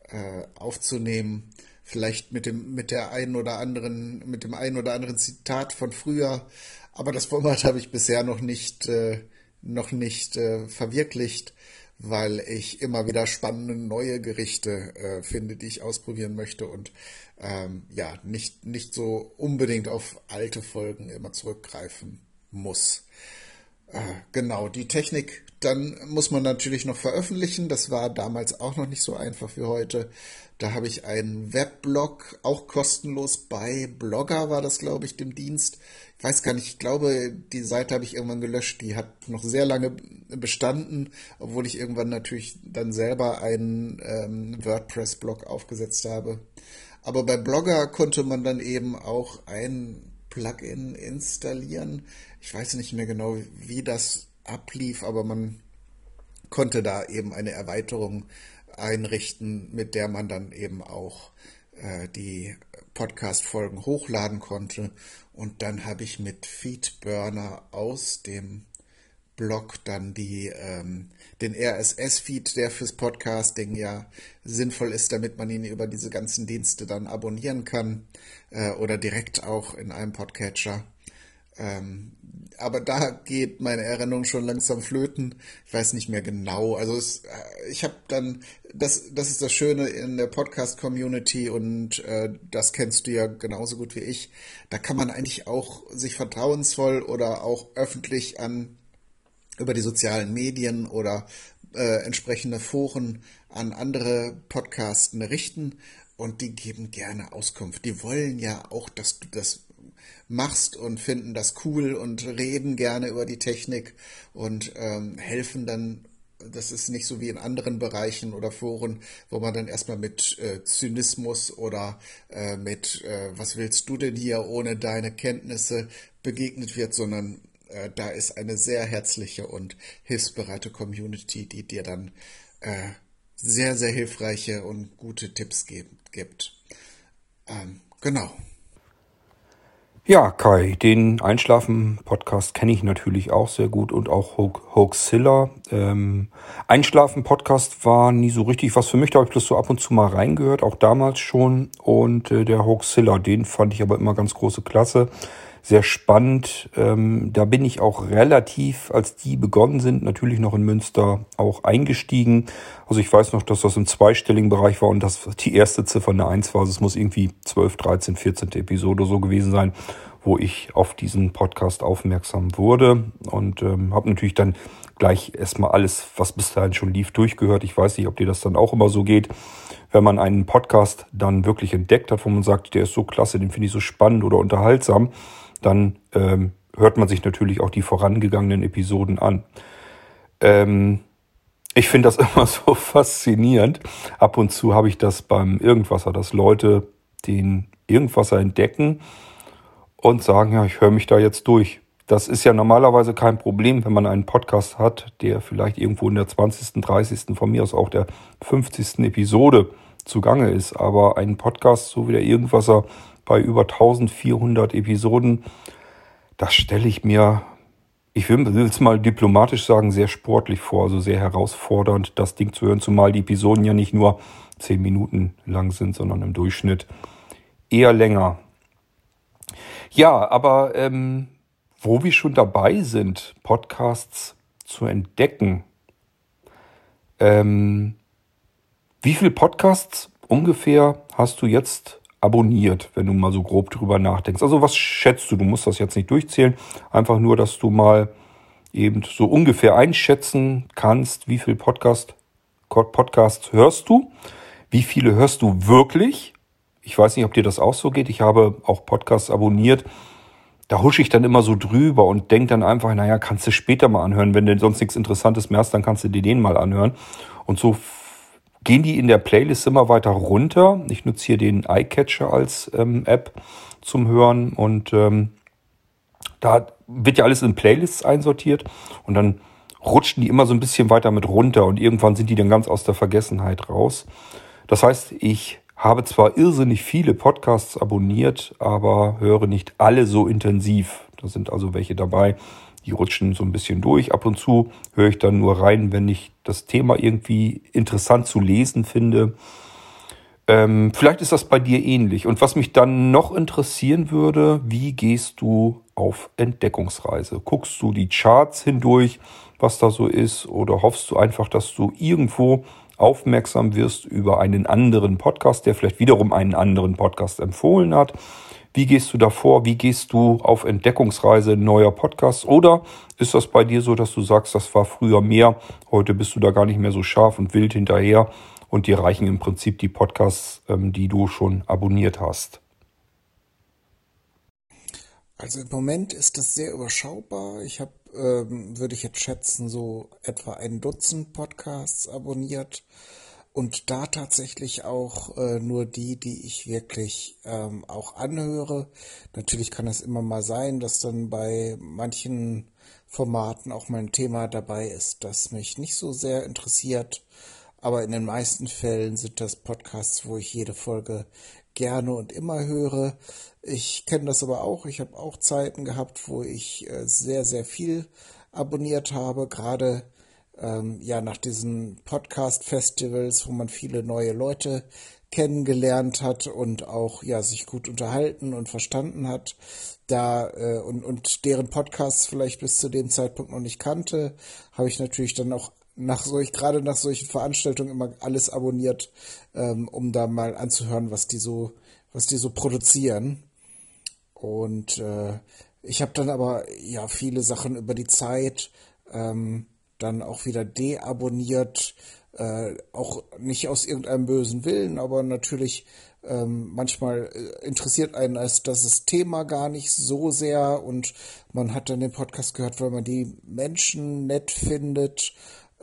äh, aufzunehmen. Vielleicht mit dem, mit der einen oder anderen, mit dem einen oder anderen Zitat von früher. Aber das Format <laughs> habe ich bisher noch nicht, äh, noch nicht äh, verwirklicht, weil ich immer wieder spannende neue Gerichte äh, finde, die ich ausprobieren möchte und ähm, ja, nicht, nicht so unbedingt auf alte Folgen immer zurückgreifen muss. Äh, genau, die Technik, dann muss man natürlich noch veröffentlichen. Das war damals auch noch nicht so einfach wie heute. Da habe ich einen Weblog, auch kostenlos bei Blogger war das, glaube ich, dem Dienst. Weiß gar nicht, ich glaube, die Seite habe ich irgendwann gelöscht. Die hat noch sehr lange bestanden, obwohl ich irgendwann natürlich dann selber einen ähm, WordPress-Blog aufgesetzt habe. Aber bei Blogger konnte man dann eben auch ein Plugin installieren. Ich weiß nicht mehr genau, wie das ablief, aber man konnte da eben eine Erweiterung einrichten, mit der man dann eben auch äh, die Podcast-Folgen hochladen konnte. Und dann habe ich mit Feedburner aus dem Blog dann die, ähm, den RSS-Feed, der fürs Podcasting ja sinnvoll ist, damit man ihn über diese ganzen Dienste dann abonnieren kann äh, oder direkt auch in einem Podcatcher. Ähm, aber da geht meine Erinnerung schon langsam flöten. Ich weiß nicht mehr genau. Also es, äh, ich habe dann, das, das ist das Schöne in der Podcast-Community und äh, das kennst du ja genauso gut wie ich. Da kann man eigentlich auch sich vertrauensvoll oder auch öffentlich an über die sozialen Medien oder äh, entsprechende Foren an andere Podcasten richten und die geben gerne Auskunft. Die wollen ja auch, dass du das machst und finden das cool und reden gerne über die Technik und ähm, helfen dann. Das ist nicht so wie in anderen Bereichen oder Foren, wo man dann erstmal mit äh, Zynismus oder äh, mit äh, was willst du denn hier ohne deine Kenntnisse begegnet wird, sondern äh, da ist eine sehr herzliche und hilfsbereite Community, die dir dann äh, sehr, sehr hilfreiche und gute Tipps gibt. Ähm, genau. Ja, Kai, den Einschlafen-Podcast kenne ich natürlich auch sehr gut und auch Hoaxilla. Ähm, Einschlafen-Podcast war nie so richtig was für mich, da habe ich bloß so ab und zu mal reingehört, auch damals schon. Und äh, der Hoaxilla, den fand ich aber immer ganz große Klasse sehr spannend. Ähm, da bin ich auch relativ, als die begonnen sind, natürlich noch in Münster auch eingestiegen. Also ich weiß noch, dass das im zweistelligen Bereich war und dass die erste Ziffer eine 1 war. Also es muss irgendwie 12, 13, 14. Episode so gewesen sein, wo ich auf diesen Podcast aufmerksam wurde und ähm, habe natürlich dann gleich erstmal alles, was bis dahin schon lief, durchgehört. Ich weiß nicht, ob dir das dann auch immer so geht. Wenn man einen Podcast dann wirklich entdeckt hat, wo man sagt, der ist so klasse, den finde ich so spannend oder unterhaltsam, dann ähm, hört man sich natürlich auch die vorangegangenen Episoden an. Ähm, ich finde das <laughs> immer so faszinierend. Ab und zu habe ich das beim Irgendwasser, dass Leute den Irgendwasser entdecken und sagen, ja, ich höre mich da jetzt durch. Das ist ja normalerweise kein Problem, wenn man einen Podcast hat, der vielleicht irgendwo in der 20., 30., von mir aus auch der 50. Episode zugange ist. Aber ein Podcast, so wie der Irgendwasser bei über 1400 Episoden, das stelle ich mir, ich will es mal diplomatisch sagen, sehr sportlich vor, also sehr herausfordernd, das Ding zu hören, zumal die Episoden ja nicht nur 10 Minuten lang sind, sondern im Durchschnitt eher länger. Ja, aber ähm, wo wir schon dabei sind, Podcasts zu entdecken, ähm, wie viele Podcasts ungefähr hast du jetzt abonniert, wenn du mal so grob drüber nachdenkst? Also was schätzt du? Du musst das jetzt nicht durchzählen, einfach nur, dass du mal eben so ungefähr einschätzen kannst, wie viele Podcast, Podcasts hörst du, wie viele hörst du wirklich ich weiß nicht, ob dir das auch so geht. Ich habe auch Podcasts abonniert. Da husche ich dann immer so drüber und denke dann einfach, naja, kannst du später mal anhören. Wenn du sonst nichts Interessantes mehr hast, dann kannst du dir den mal anhören. Und so gehen die in der Playlist immer weiter runter. Ich nutze hier den iCatcher als ähm, App zum Hören und ähm, da wird ja alles in Playlists einsortiert und dann rutschen die immer so ein bisschen weiter mit runter und irgendwann sind die dann ganz aus der Vergessenheit raus. Das heißt, ich habe zwar irrsinnig viele Podcasts abonniert, aber höre nicht alle so intensiv. Da sind also welche dabei, die rutschen so ein bisschen durch. Ab und zu höre ich dann nur rein, wenn ich das Thema irgendwie interessant zu lesen finde. Ähm, vielleicht ist das bei dir ähnlich. Und was mich dann noch interessieren würde, wie gehst du auf Entdeckungsreise? Guckst du die Charts hindurch, was da so ist, oder hoffst du einfach, dass du irgendwo aufmerksam wirst über einen anderen Podcast, der vielleicht wiederum einen anderen Podcast empfohlen hat. Wie gehst du davor? Wie gehst du auf Entdeckungsreise neuer Podcasts? Oder ist das bei dir so, dass du sagst, das war früher mehr, heute bist du da gar nicht mehr so scharf und wild hinterher und dir reichen im Prinzip die Podcasts, ähm, die du schon abonniert hast? Also im Moment ist das sehr überschaubar. Ich habe, ähm, würde ich jetzt schätzen, so etwa ein Dutzend Podcasts abonniert und da tatsächlich auch äh, nur die, die ich wirklich ähm, auch anhöre. Natürlich kann es immer mal sein, dass dann bei manchen Formaten auch mal ein Thema dabei ist, das mich nicht so sehr interessiert. Aber in den meisten Fällen sind das Podcasts, wo ich jede Folge gerne und immer höre. Ich kenne das aber auch. Ich habe auch Zeiten gehabt, wo ich äh, sehr, sehr viel abonniert habe, gerade ähm, ja nach diesen Podcast-Festivals, wo man viele neue Leute kennengelernt hat und auch ja sich gut unterhalten und verstanden hat, da äh, und, und deren Podcasts vielleicht bis zu dem Zeitpunkt noch nicht kannte, habe ich natürlich dann auch nach solch, gerade nach solchen Veranstaltungen immer alles abonniert, ähm, um da mal anzuhören, was die so, was die so produzieren. Und äh, ich habe dann aber ja viele Sachen über die Zeit ähm, dann auch wieder deabonniert, äh, auch nicht aus irgendeinem bösen Willen, aber natürlich ähm, manchmal äh, interessiert einen als das Thema gar nicht so sehr und man hat dann den Podcast gehört, weil man die Menschen nett findet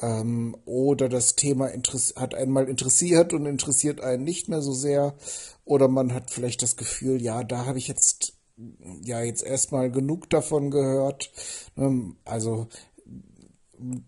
ähm, oder das Thema hat einmal interessiert und interessiert einen nicht mehr so sehr. Oder man hat vielleicht das Gefühl, ja, da habe ich jetzt ja jetzt erstmal genug davon gehört. Ähm, also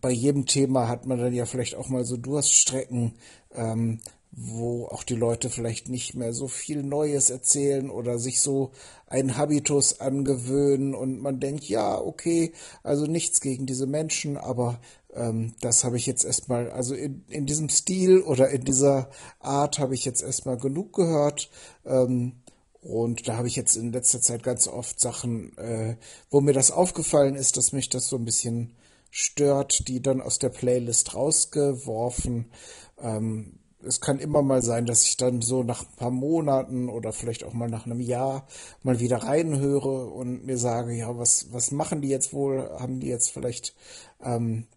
bei jedem Thema hat man dann ja vielleicht auch mal so Durststrecken, ähm, wo auch die Leute vielleicht nicht mehr so viel Neues erzählen oder sich so einen Habitus angewöhnen und man denkt, ja, okay, also nichts gegen diese Menschen, aber ähm, das habe ich jetzt erstmal, also in, in diesem Stil oder in dieser Art habe ich jetzt erstmal genug gehört. Ähm, und da habe ich jetzt in letzter Zeit ganz oft Sachen, äh, wo mir das aufgefallen ist, dass mich das so ein bisschen stört, die dann aus der Playlist rausgeworfen. Ähm, es kann immer mal sein, dass ich dann so nach ein paar Monaten oder vielleicht auch mal nach einem Jahr mal wieder reinhöre und mir sage, ja, was, was machen die jetzt wohl? Haben die jetzt vielleicht ähm,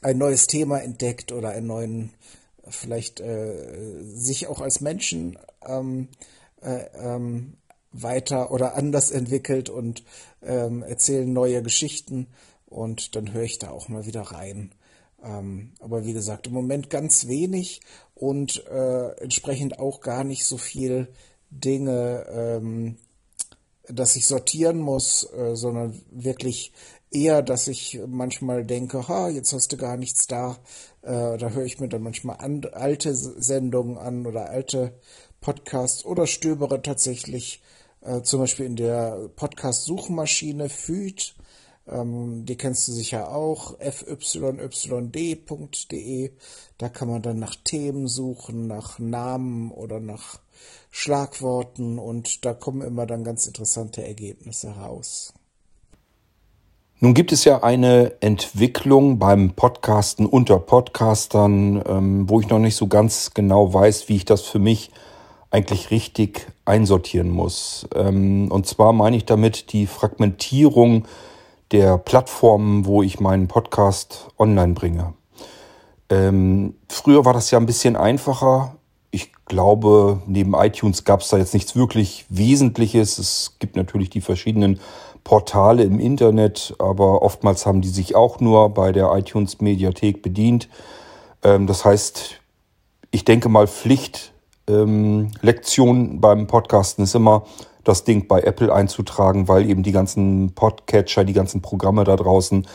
ein neues Thema entdeckt oder einen neuen, vielleicht äh, sich auch als Menschen ähm, äh, ähm, weiter oder anders entwickelt und ähm, erzählen neue Geschichten und dann höre ich da auch mal wieder rein. Ähm, aber wie gesagt, im Moment ganz wenig und äh, entsprechend auch gar nicht so viel Dinge, ähm, dass ich sortieren muss, äh, sondern wirklich eher, dass ich manchmal denke, ha, jetzt hast du gar nichts da. Äh, da höre ich mir dann manchmal an, alte Sendungen an oder alte Podcasts oder stöbere tatsächlich äh, zum Beispiel in der Podcast-Suchmaschine FÜD. Ähm, die kennst du sicher auch, fyyd.de. Da kann man dann nach Themen suchen, nach Namen oder nach Schlagworten und da kommen immer dann ganz interessante Ergebnisse raus. Nun gibt es ja eine Entwicklung beim Podcasten unter Podcastern, ähm, wo ich noch nicht so ganz genau weiß, wie ich das für mich eigentlich richtig einsortieren muss. Ähm, und zwar meine ich damit die Fragmentierung der Plattformen, wo ich meinen Podcast online bringe. Ähm, früher war das ja ein bisschen einfacher. Ich glaube, neben iTunes gab es da jetzt nichts wirklich Wesentliches. Es gibt natürlich die verschiedenen Portale im Internet, aber oftmals haben die sich auch nur bei der iTunes Mediathek bedient. Ähm, das heißt, ich denke mal, Pflichtlektion ähm, beim Podcasten ist immer, das Ding bei Apple einzutragen, weil eben die ganzen Podcatcher, die ganzen Programme da draußen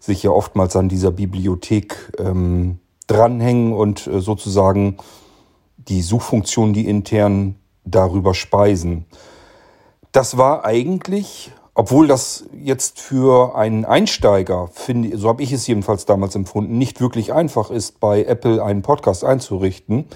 sich ja oftmals an dieser Bibliothek ähm, dranhängen und äh, sozusagen die Suchfunktionen, die intern darüber speisen. Das war eigentlich obwohl das jetzt für einen Einsteiger, finde, so habe ich es jedenfalls damals empfunden, nicht wirklich einfach ist, bei Apple einen Podcast einzurichten.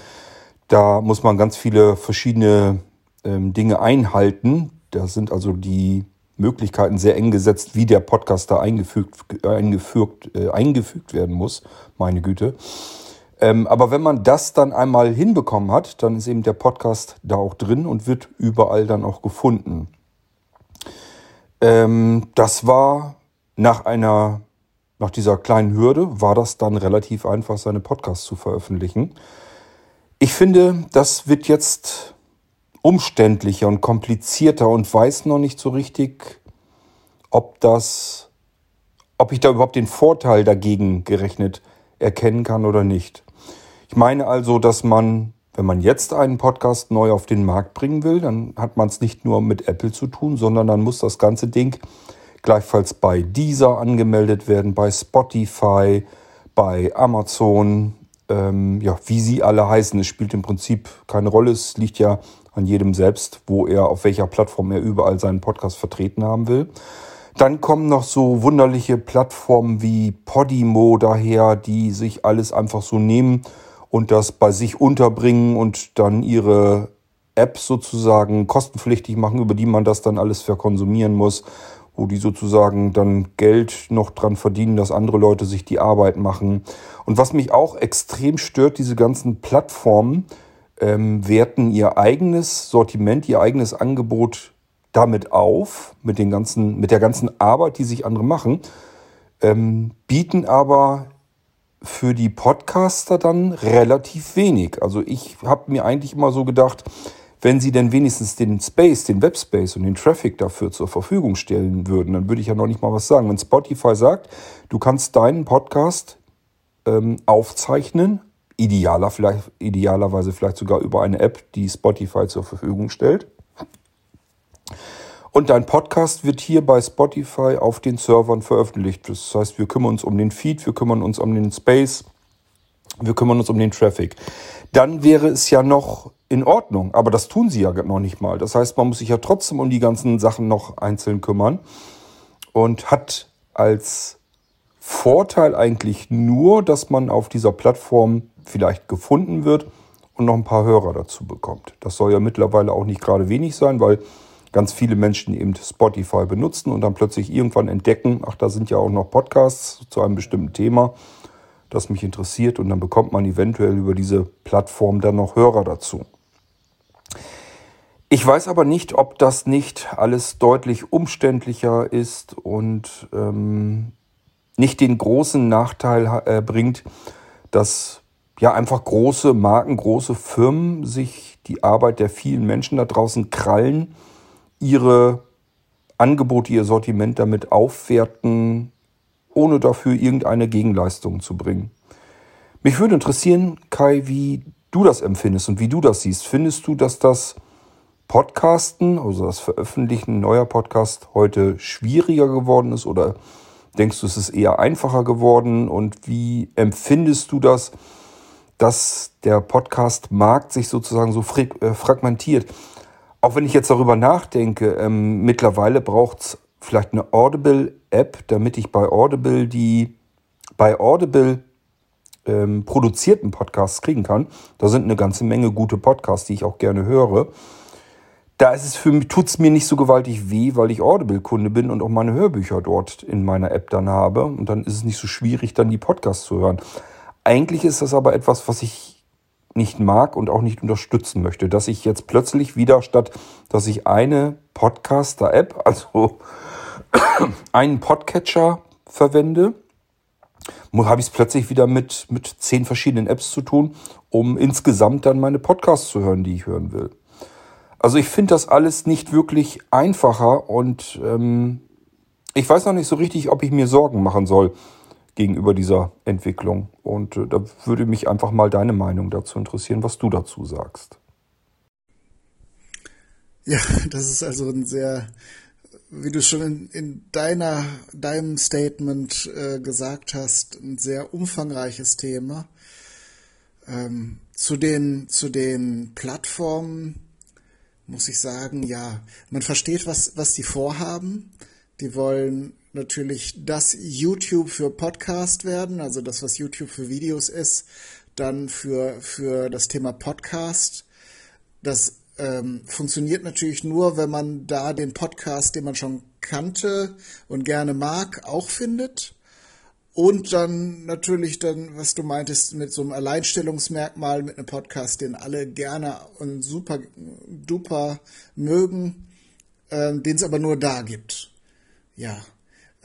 Da muss man ganz viele verschiedene Dinge einhalten. Da sind also die Möglichkeiten sehr eng gesetzt, wie der Podcast da eingefügt, eingefügt, äh, eingefügt werden muss. Meine Güte. Ähm, aber wenn man das dann einmal hinbekommen hat, dann ist eben der Podcast da auch drin und wird überall dann auch gefunden. Ähm, das war nach einer, nach dieser kleinen Hürde, war das dann relativ einfach, seine Podcasts zu veröffentlichen. Ich finde, das wird jetzt umständlicher und komplizierter und weiß noch nicht so richtig, ob das, ob ich da überhaupt den Vorteil dagegen gerechnet erkennen kann oder nicht. Ich meine also, dass man wenn man jetzt einen Podcast neu auf den Markt bringen will, dann hat man es nicht nur mit Apple zu tun, sondern dann muss das ganze Ding gleichfalls bei Deezer angemeldet werden, bei Spotify, bei Amazon, ähm, ja, wie sie alle heißen. Es spielt im Prinzip keine Rolle. Es liegt ja an jedem selbst, wo er, auf welcher Plattform er überall seinen Podcast vertreten haben will. Dann kommen noch so wunderliche Plattformen wie Podimo daher, die sich alles einfach so nehmen und das bei sich unterbringen und dann ihre App sozusagen kostenpflichtig machen, über die man das dann alles verkonsumieren muss, wo die sozusagen dann Geld noch dran verdienen, dass andere Leute sich die Arbeit machen. Und was mich auch extrem stört, diese ganzen Plattformen ähm, werten ihr eigenes Sortiment, ihr eigenes Angebot damit auf, mit, den ganzen, mit der ganzen Arbeit, die sich andere machen, ähm, bieten aber für die Podcaster dann relativ wenig. Also ich habe mir eigentlich immer so gedacht, wenn sie denn wenigstens den Space, den Webspace und den Traffic dafür zur Verfügung stellen würden, dann würde ich ja noch nicht mal was sagen. Wenn Spotify sagt, du kannst deinen Podcast ähm, aufzeichnen, idealer vielleicht, idealerweise vielleicht sogar über eine App, die Spotify zur Verfügung stellt, und dein Podcast wird hier bei Spotify auf den Servern veröffentlicht. Das heißt, wir kümmern uns um den Feed, wir kümmern uns um den Space, wir kümmern uns um den Traffic. Dann wäre es ja noch in Ordnung, aber das tun sie ja noch nicht mal. Das heißt, man muss sich ja trotzdem um die ganzen Sachen noch einzeln kümmern und hat als Vorteil eigentlich nur, dass man auf dieser Plattform vielleicht gefunden wird und noch ein paar Hörer dazu bekommt. Das soll ja mittlerweile auch nicht gerade wenig sein, weil ganz viele Menschen eben Spotify benutzen und dann plötzlich irgendwann entdecken, ach, da sind ja auch noch Podcasts zu einem bestimmten Thema. das mich interessiert und dann bekommt man eventuell über diese Plattform dann noch Hörer dazu. Ich weiß aber nicht, ob das nicht alles deutlich umständlicher ist und ähm, nicht den großen Nachteil äh, bringt, dass ja einfach große Marken, große Firmen sich die Arbeit der vielen Menschen da draußen krallen, ihre Angebote, ihr Sortiment damit aufwerten, ohne dafür irgendeine Gegenleistung zu bringen. Mich würde interessieren, Kai, wie du das empfindest und wie du das siehst. Findest du, dass das Podcasten, also das Veröffentlichen neuer Podcast heute schwieriger geworden ist oder denkst du, es ist eher einfacher geworden und wie empfindest du das, dass der Podcast-Markt sich sozusagen so äh, fragmentiert? Auch wenn ich jetzt darüber nachdenke, ähm, mittlerweile braucht es vielleicht eine Audible-App, damit ich bei Audible die bei Audible ähm, produzierten Podcasts kriegen kann. Da sind eine ganze Menge gute Podcasts, die ich auch gerne höre da ist es für mich, tut es mir nicht so gewaltig weh, weil ich Audible-Kunde bin und auch meine Hörbücher dort in meiner App dann habe. Und dann ist es nicht so schwierig, dann die Podcasts zu hören. Eigentlich ist das aber etwas, was ich nicht mag und auch nicht unterstützen möchte. Dass ich jetzt plötzlich wieder, statt dass ich eine Podcaster-App, also <coughs> einen Podcatcher verwende, habe ich es plötzlich wieder mit, mit zehn verschiedenen Apps zu tun, um insgesamt dann meine Podcasts zu hören, die ich hören will. Also ich finde das alles nicht wirklich einfacher und ähm, ich weiß noch nicht so richtig, ob ich mir Sorgen machen soll gegenüber dieser Entwicklung. Und äh, da würde mich einfach mal deine Meinung dazu interessieren, was du dazu sagst. Ja, das ist also ein sehr, wie du schon in, in deiner, deinem Statement äh, gesagt hast, ein sehr umfangreiches Thema. Ähm, zu den, zu den Plattformen, muss ich sagen, ja, man versteht, was, was die vorhaben. Die wollen natürlich das YouTube für Podcast werden, also das, was YouTube für Videos ist, dann für, für das Thema Podcast. Das ähm, funktioniert natürlich nur, wenn man da den Podcast, den man schon kannte und gerne mag, auch findet. Und dann natürlich dann, was du meintest, mit so einem Alleinstellungsmerkmal, mit einem Podcast, den alle gerne und super duper mögen, ähm, den es aber nur da gibt. Ja.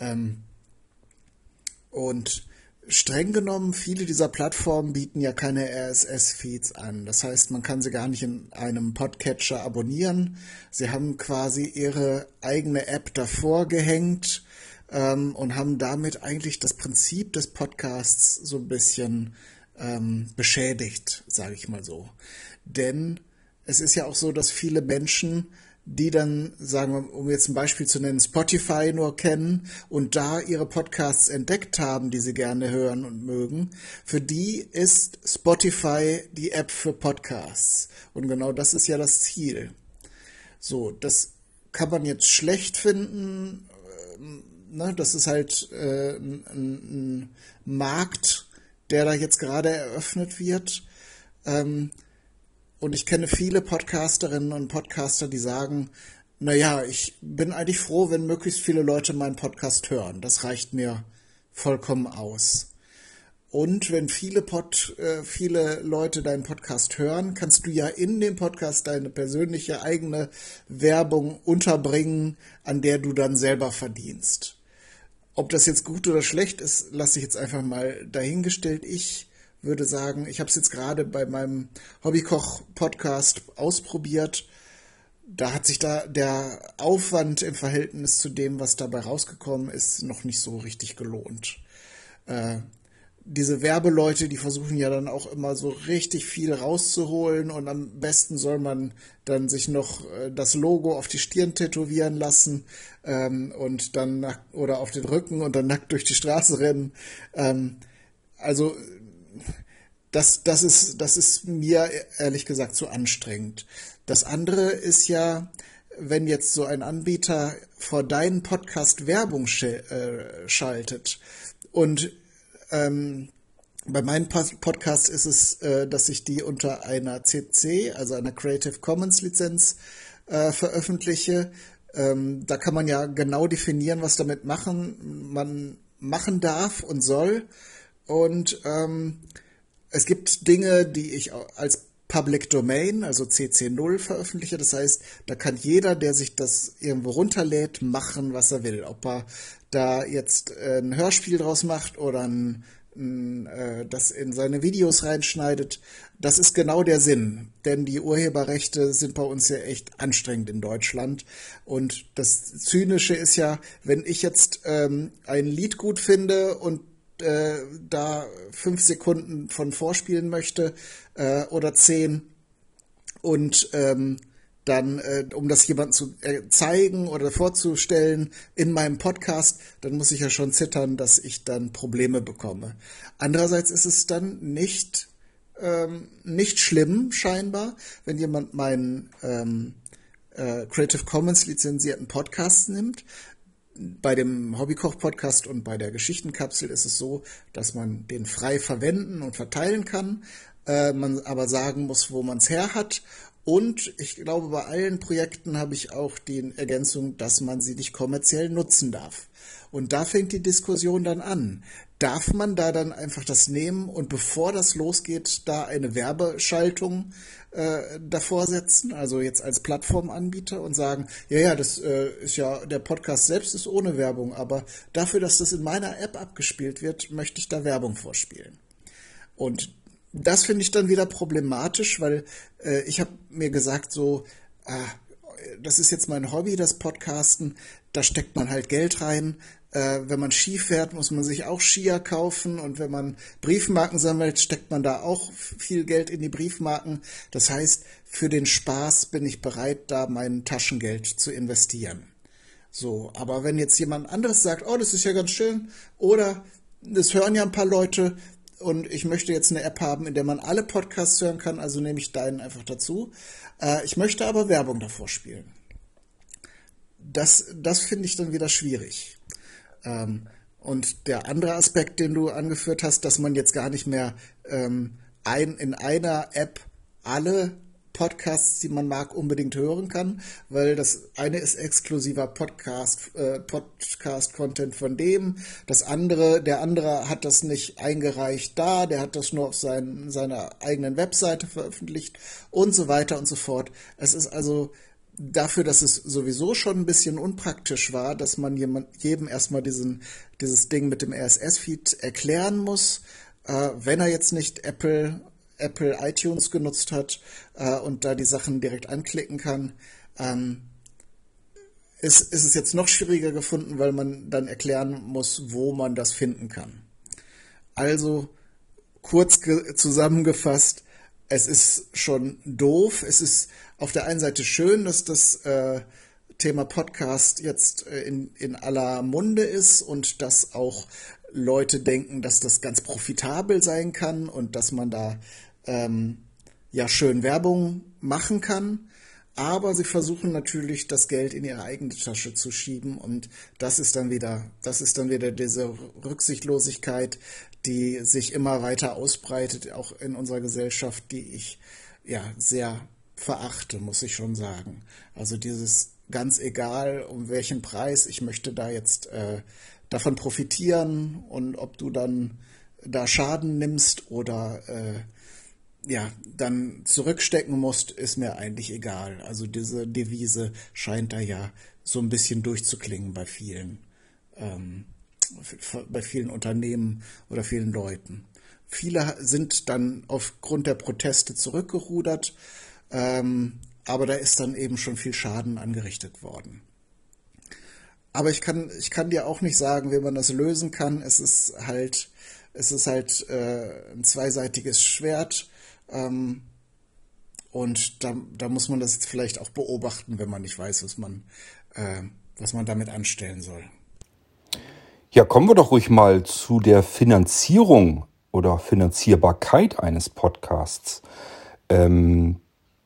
Ähm, und streng genommen, viele dieser Plattformen bieten ja keine RSS-Feeds an. Das heißt, man kann sie gar nicht in einem Podcatcher abonnieren. Sie haben quasi ihre eigene App davor gehängt ähm, und haben damit eigentlich das Prinzip des Podcasts so ein bisschen ähm, beschädigt, sage ich mal so. Denn es ist ja auch so, dass viele Menschen, die dann, sagen wir, um jetzt ein Beispiel zu nennen, Spotify nur kennen und da ihre Podcasts entdeckt haben, die sie gerne hören und mögen, für die ist Spotify die App für Podcasts. Und genau das ist ja das Ziel. So, das kann man jetzt schlecht finden, ähm, ne, das ist halt äh, ein, ein, Markt, der da jetzt gerade eröffnet wird. Ähm, und ich kenne viele Podcasterinnen und Podcaster, die sagen, naja, ich bin eigentlich froh, wenn möglichst viele Leute meinen Podcast hören. Das reicht mir vollkommen aus. Und wenn viele, Pod, äh, viele Leute deinen Podcast hören, kannst du ja in dem Podcast deine persönliche eigene Werbung unterbringen, an der du dann selber verdienst. Ob das jetzt gut oder schlecht ist, lasse ich jetzt einfach mal dahingestellt. Ich würde sagen, ich habe es jetzt gerade bei meinem Hobbykoch-Podcast ausprobiert. Da hat sich da der Aufwand im Verhältnis zu dem, was dabei rausgekommen ist, noch nicht so richtig gelohnt. Äh, diese Werbeleute, die versuchen ja dann auch immer so richtig viel rauszuholen und am besten soll man dann sich noch äh, das Logo auf die Stirn tätowieren lassen ähm, und dann oder auf den Rücken und dann nackt durch die Straße rennen. Ähm, also das, das ist, das ist mir ehrlich gesagt zu anstrengend. Das andere ist ja, wenn jetzt so ein Anbieter vor deinen Podcast Werbung sch äh, schaltet und ähm, bei meinem Podcast ist es, äh, dass ich die unter einer CC, also einer Creative Commons Lizenz, äh, veröffentliche. Ähm, da kann man ja genau definieren, was damit machen man machen darf und soll. Und ähm, es gibt Dinge, die ich als Public Domain, also CC0 veröffentliche. Das heißt, da kann jeder, der sich das irgendwo runterlädt, machen, was er will. Ob er da jetzt ein Hörspiel draus macht oder ein, ein, äh, das in seine Videos reinschneidet, das ist genau der Sinn. Denn die Urheberrechte sind bei uns ja echt anstrengend in Deutschland. Und das Zynische ist ja, wenn ich jetzt ähm, ein Lied gut finde und äh, da fünf Sekunden von vorspielen möchte äh, oder zehn und ähm, dann, äh, um das jemandem zu äh, zeigen oder vorzustellen in meinem Podcast, dann muss ich ja schon zittern, dass ich dann Probleme bekomme. Andererseits ist es dann nicht, ähm, nicht schlimm, scheinbar, wenn jemand meinen ähm, äh, Creative Commons lizenzierten Podcast nimmt, bei dem Hobbykoch-Podcast und bei der Geschichtenkapsel ist es so, dass man den frei verwenden und verteilen kann, äh, man aber sagen muss, wo man es her hat. Und ich glaube, bei allen Projekten habe ich auch die Ergänzung, dass man sie nicht kommerziell nutzen darf. Und da fängt die Diskussion dann an. Darf man da dann einfach das nehmen und bevor das losgeht, da eine Werbeschaltung äh, davor setzen, also jetzt als Plattformanbieter und sagen, ja, ja, das äh, ist ja, der Podcast selbst ist ohne Werbung, aber dafür, dass das in meiner App abgespielt wird, möchte ich da Werbung vorspielen. Und das finde ich dann wieder problematisch, weil äh, ich habe mir gesagt, so, ah, das ist jetzt mein Hobby, das Podcasten, da steckt man halt Geld rein, äh, wenn man Ski fährt, muss man sich auch Skier kaufen und wenn man Briefmarken sammelt, steckt man da auch viel Geld in die Briefmarken. Das heißt, für den Spaß bin ich bereit, da mein Taschengeld zu investieren. So, aber wenn jetzt jemand anderes sagt, oh, das ist ja ganz schön, oder das hören ja ein paar Leute und ich möchte jetzt eine App haben, in der man alle Podcasts hören kann, also nehme ich deinen einfach dazu. Äh, ich möchte aber Werbung davor spielen. Das, das finde ich dann wieder schwierig. Ähm, und der andere Aspekt, den du angeführt hast, dass man jetzt gar nicht mehr ähm, ein, in einer App alle Podcasts, die man mag, unbedingt hören kann, weil das eine ist exklusiver Podcast, äh, Podcast-Content von dem, das andere, der andere hat das nicht eingereicht da, der hat das nur auf sein, seiner eigenen Webseite veröffentlicht und so weiter und so fort. Es ist also dafür, dass es sowieso schon ein bisschen unpraktisch war, dass man jedem erstmal diesen, dieses Ding mit dem RSS-Feed erklären muss, äh, wenn er jetzt nicht Apple, Apple iTunes genutzt hat äh, und da die Sachen direkt anklicken kann, ähm, ist, ist es jetzt noch schwieriger gefunden, weil man dann erklären muss, wo man das finden kann. Also kurz zusammengefasst, es ist schon doof. Es ist auf der einen Seite schön, dass das äh, Thema Podcast jetzt äh, in, in aller Munde ist und dass auch Leute denken, dass das ganz profitabel sein kann und dass man da ähm, ja schön Werbung machen kann. Aber sie versuchen natürlich, das Geld in ihre eigene Tasche zu schieben und das ist dann wieder, das ist dann wieder diese Rücksichtslosigkeit, die sich immer weiter ausbreitet, auch in unserer Gesellschaft, die ich ja sehr verachte, muss ich schon sagen. Also dieses ganz egal, um welchen Preis, ich möchte da jetzt äh, davon profitieren und ob du dann da Schaden nimmst oder äh, ja, dann zurückstecken musst, ist mir eigentlich egal. Also diese Devise scheint da ja so ein bisschen durchzuklingen bei vielen. Ähm, bei vielen Unternehmen oder vielen Leuten. Viele sind dann aufgrund der Proteste zurückgerudert, ähm, aber da ist dann eben schon viel Schaden angerichtet worden. Aber ich kann, ich kann dir auch nicht sagen, wie man das lösen kann. Es ist halt, es ist halt äh, ein zweiseitiges Schwert. Ähm, und da, da muss man das jetzt vielleicht auch beobachten, wenn man nicht weiß, was man, äh, was man damit anstellen soll. Ja, kommen wir doch ruhig mal zu der Finanzierung oder Finanzierbarkeit eines Podcasts. Ähm,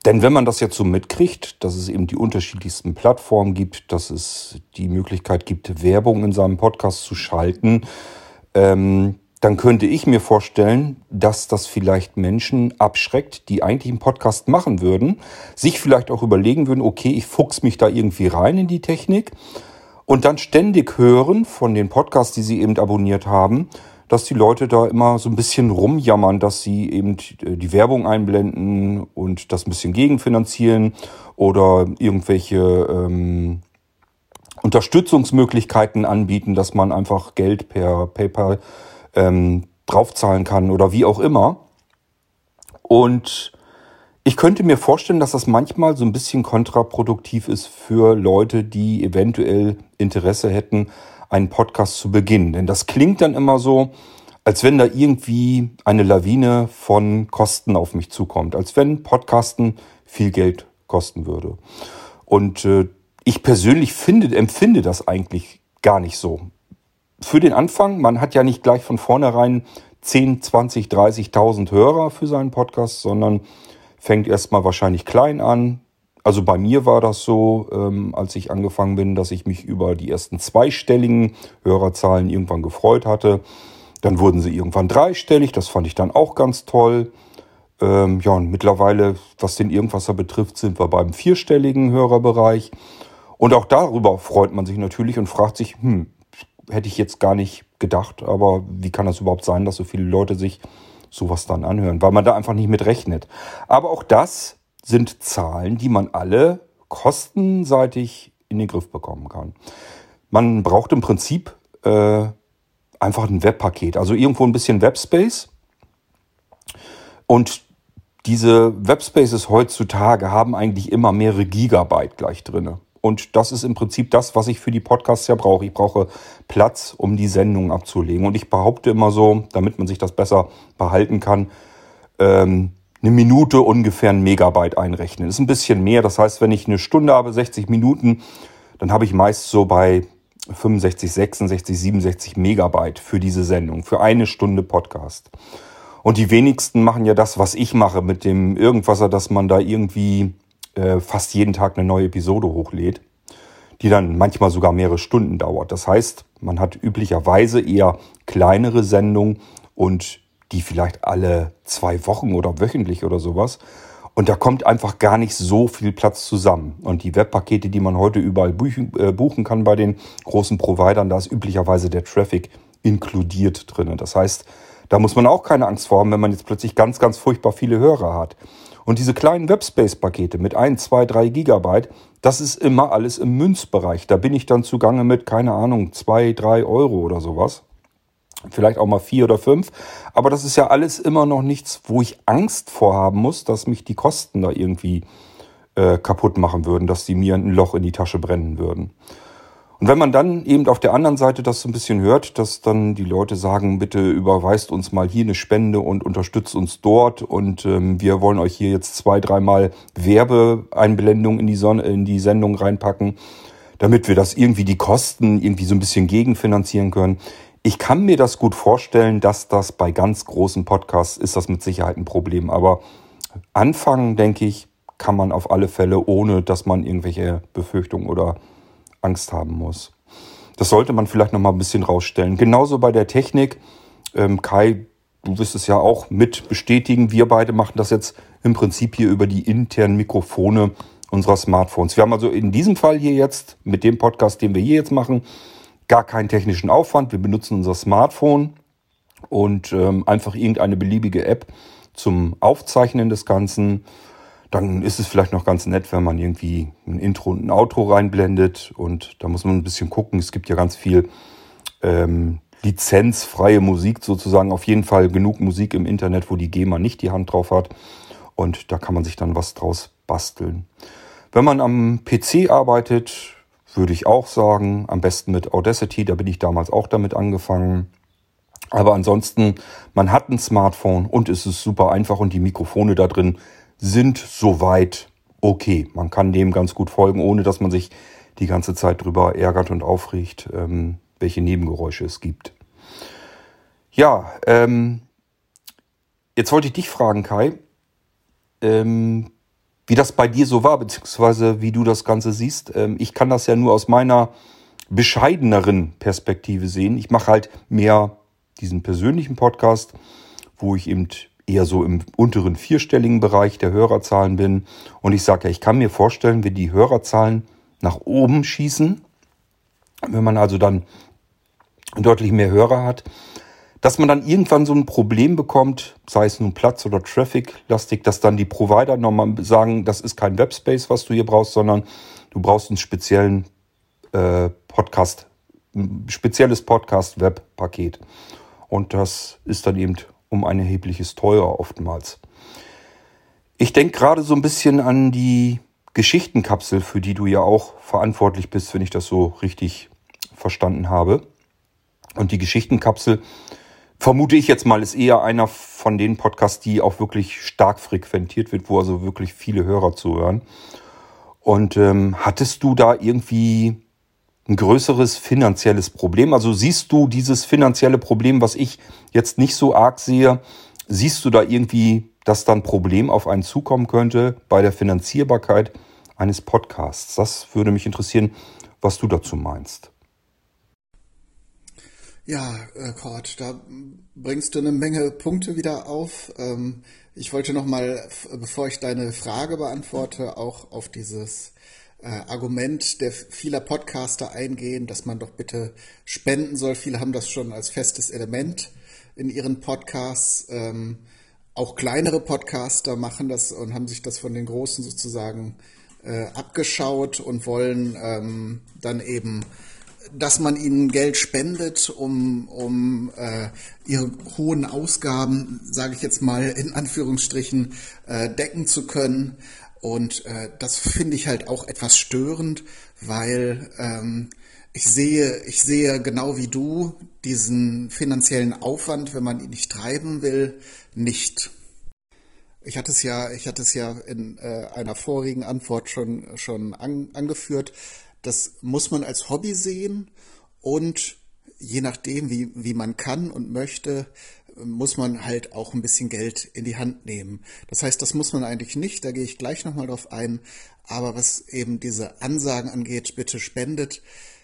denn wenn man das jetzt so mitkriegt, dass es eben die unterschiedlichsten Plattformen gibt, dass es die Möglichkeit gibt, Werbung in seinem Podcast zu schalten, ähm, dann könnte ich mir vorstellen, dass das vielleicht Menschen abschreckt, die eigentlich einen Podcast machen würden, sich vielleicht auch überlegen würden, okay, ich fuchs mich da irgendwie rein in die Technik und dann ständig hören von den Podcasts, die sie eben abonniert haben, dass die Leute da immer so ein bisschen rumjammern, dass sie eben die Werbung einblenden und das ein bisschen gegenfinanzieren oder irgendwelche ähm, Unterstützungsmöglichkeiten anbieten, dass man einfach Geld per PayPal ähm, draufzahlen kann oder wie auch immer. Und ich könnte mir vorstellen, dass das manchmal so ein bisschen kontraproduktiv ist für Leute, die eventuell Interesse hätten, einen Podcast zu beginnen. Denn das klingt dann immer so, als wenn da irgendwie eine Lawine von Kosten auf mich zukommt. Als wenn Podcasten viel Geld kosten würde. Und äh, ich persönlich finde, empfinde das eigentlich gar nicht so. Für den Anfang, man hat ja nicht gleich von vornherein 10, 20, 30.000 Hörer für seinen Podcast, sondern fängt erstmal wahrscheinlich klein an, also bei mir war das so, ähm, als ich angefangen bin, dass ich mich über die ersten zweistelligen Hörerzahlen irgendwann gefreut hatte. Dann wurden sie irgendwann dreistellig, das fand ich dann auch ganz toll. Ähm, ja, und mittlerweile, was den Irgendwasser betrifft, sind wir beim vierstelligen Hörerbereich. Und auch darüber freut man sich natürlich und fragt sich, hm, hätte ich jetzt gar nicht gedacht, aber wie kann das überhaupt sein, dass so viele Leute sich sowas dann anhören, weil man da einfach nicht mit rechnet. Aber auch das sind Zahlen, die man alle kostenseitig in den Griff bekommen kann. Man braucht im Prinzip äh, einfach ein Webpaket, also irgendwo ein bisschen Webspace. Und diese Webspaces heutzutage haben eigentlich immer mehrere Gigabyte gleich drin. Und das ist im Prinzip das, was ich für die Podcasts ja brauche. Ich brauche Platz, um die Sendung abzulegen. Und ich behaupte immer so, damit man sich das besser behalten kann, ähm, eine Minute ungefähr ein Megabyte einrechnen. Das ist ein bisschen mehr. Das heißt, wenn ich eine Stunde habe, 60 Minuten, dann habe ich meist so bei 65, 66, 67 Megabyte für diese Sendung, für eine Stunde Podcast. Und die wenigsten machen ja das, was ich mache mit dem Irgendwasser, dass man da irgendwie äh, fast jeden Tag eine neue Episode hochlädt, die dann manchmal sogar mehrere Stunden dauert. Das heißt, man hat üblicherweise eher kleinere Sendungen und die vielleicht alle zwei Wochen oder wöchentlich oder sowas. Und da kommt einfach gar nicht so viel Platz zusammen. Und die Webpakete, die man heute überall äh, buchen kann bei den großen Providern, da ist üblicherweise der Traffic inkludiert drin. Das heißt, da muss man auch keine Angst vor haben, wenn man jetzt plötzlich ganz, ganz furchtbar viele Hörer hat. Und diese kleinen Webspace-Pakete mit 1, 2, 3 Gigabyte, das ist immer alles im Münzbereich. Da bin ich dann zugange mit, keine Ahnung, 2, 3 Euro oder sowas vielleicht auch mal vier oder fünf. Aber das ist ja alles immer noch nichts, wo ich Angst vorhaben muss, dass mich die Kosten da irgendwie äh, kaputt machen würden, dass die mir ein Loch in die Tasche brennen würden. Und wenn man dann eben auf der anderen Seite das so ein bisschen hört, dass dann die Leute sagen, bitte überweist uns mal hier eine Spende und unterstützt uns dort und ähm, wir wollen euch hier jetzt zwei, dreimal Werbeeinblendung in die, Sonne, in die Sendung reinpacken, damit wir das irgendwie die Kosten irgendwie so ein bisschen gegenfinanzieren können. Ich kann mir das gut vorstellen, dass das bei ganz großen Podcasts ist das mit Sicherheit ein Problem. Aber anfangen, denke ich, kann man auf alle Fälle, ohne dass man irgendwelche Befürchtungen oder Angst haben muss. Das sollte man vielleicht noch mal ein bisschen rausstellen. Genauso bei der Technik. Ähm, Kai, du wirst es ja auch mit bestätigen. Wir beide machen das jetzt im Prinzip hier über die internen Mikrofone unserer Smartphones. Wir haben also in diesem Fall hier jetzt mit dem Podcast, den wir hier jetzt machen, gar keinen technischen Aufwand. Wir benutzen unser Smartphone und ähm, einfach irgendeine beliebige App zum Aufzeichnen des Ganzen. Dann ist es vielleicht noch ganz nett, wenn man irgendwie ein Intro und ein Outro reinblendet. Und da muss man ein bisschen gucken. Es gibt ja ganz viel ähm, lizenzfreie Musik sozusagen. Auf jeden Fall genug Musik im Internet, wo die GEMA nicht die Hand drauf hat. Und da kann man sich dann was draus basteln. Wenn man am PC arbeitet, würde ich auch sagen. Am besten mit Audacity, da bin ich damals auch damit angefangen. Aber ansonsten, man hat ein Smartphone und es ist super einfach und die Mikrofone da drin sind soweit okay. Man kann dem ganz gut folgen, ohne dass man sich die ganze Zeit drüber ärgert und aufregt, ähm, welche Nebengeräusche es gibt. Ja, ähm, jetzt wollte ich dich fragen, Kai. Ähm, wie das bei dir so war, beziehungsweise wie du das Ganze siehst. Ähm, ich kann das ja nur aus meiner bescheideneren Perspektive sehen. Ich mache halt mehr diesen persönlichen Podcast, wo ich eben eher so im unteren vierstelligen Bereich der Hörerzahlen bin. Und ich sage ja, ich kann mir vorstellen, wenn die Hörerzahlen nach oben schießen, wenn man also dann deutlich mehr Hörer hat, dass man dann irgendwann so ein Problem bekommt, sei es nun Platz oder Traffic-lastig, dass dann die Provider nochmal sagen, das ist kein Webspace, was du hier brauchst, sondern du brauchst einen speziellen äh, Podcast, ein spezielles Podcast-Web-Paket. Und das ist dann eben um ein erhebliches teurer oftmals. Ich denke gerade so ein bisschen an die Geschichtenkapsel, für die du ja auch verantwortlich bist, wenn ich das so richtig verstanden habe. Und die Geschichtenkapsel vermute ich jetzt mal, ist eher einer von den Podcasts, die auch wirklich stark frequentiert wird, wo also wirklich viele Hörer zuhören. Und ähm, hattest du da irgendwie ein größeres finanzielles Problem? Also siehst du dieses finanzielle Problem, was ich jetzt nicht so arg sehe, siehst du da irgendwie, dass da ein Problem auf einen zukommen könnte bei der Finanzierbarkeit eines Podcasts? Das würde mich interessieren, was du dazu meinst. Ja, äh, Kurt, da bringst du eine Menge Punkte wieder auf. Ähm, ich wollte noch mal, bevor ich deine Frage beantworte, auch auf dieses äh, Argument der vieler Podcaster eingehen, dass man doch bitte spenden soll. Viele haben das schon als festes Element in ihren Podcasts. Ähm, auch kleinere Podcaster machen das und haben sich das von den Großen sozusagen äh, abgeschaut und wollen ähm, dann eben dass man ihnen Geld spendet, um, um äh, ihre hohen Ausgaben, sage ich jetzt mal in Anführungsstrichen, äh, decken zu können. Und äh, das finde ich halt auch etwas störend, weil ähm, ich sehe, ich sehe genau wie du diesen finanziellen Aufwand, wenn man ihn nicht treiben will, nicht. Ich hatte es ja, ich hatte es ja in äh, einer vorigen Antwort schon schon an, angeführt. Das muss man als Hobby sehen und je nachdem, wie, wie man kann und möchte, muss man halt auch ein bisschen Geld in die Hand nehmen. Das heißt, das muss man eigentlich nicht, da gehe ich gleich nochmal drauf ein. Aber was eben diese Ansagen angeht, bitte spendet,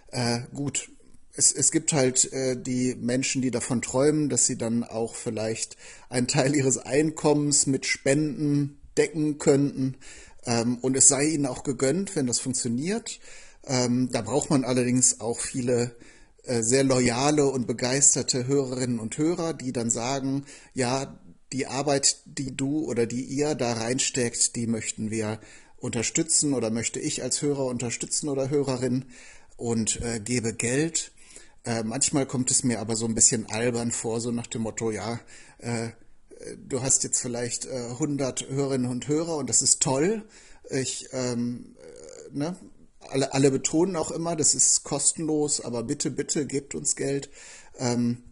äh, gut, es, es gibt halt äh, die Menschen, die davon träumen, dass sie dann auch vielleicht einen Teil ihres Einkommens mit Spenden decken könnten. Ähm, und es sei ihnen auch gegönnt, wenn das funktioniert. Ähm, da braucht man allerdings auch viele äh, sehr loyale und begeisterte Hörerinnen und Hörer, die dann sagen, ja, die Arbeit, die du oder die ihr da reinsteckt, die möchten wir unterstützen oder möchte ich als Hörer unterstützen oder Hörerin und äh, gebe Geld. Äh, manchmal kommt es mir aber so ein bisschen albern vor, so nach dem Motto, ja, äh, du hast jetzt vielleicht äh, 100 Hörerinnen und Hörer und das ist toll. Ich, ähm, äh, ne, alle, alle betonen auch immer, das ist kostenlos, aber bitte, bitte gebt uns Geld. Ähm,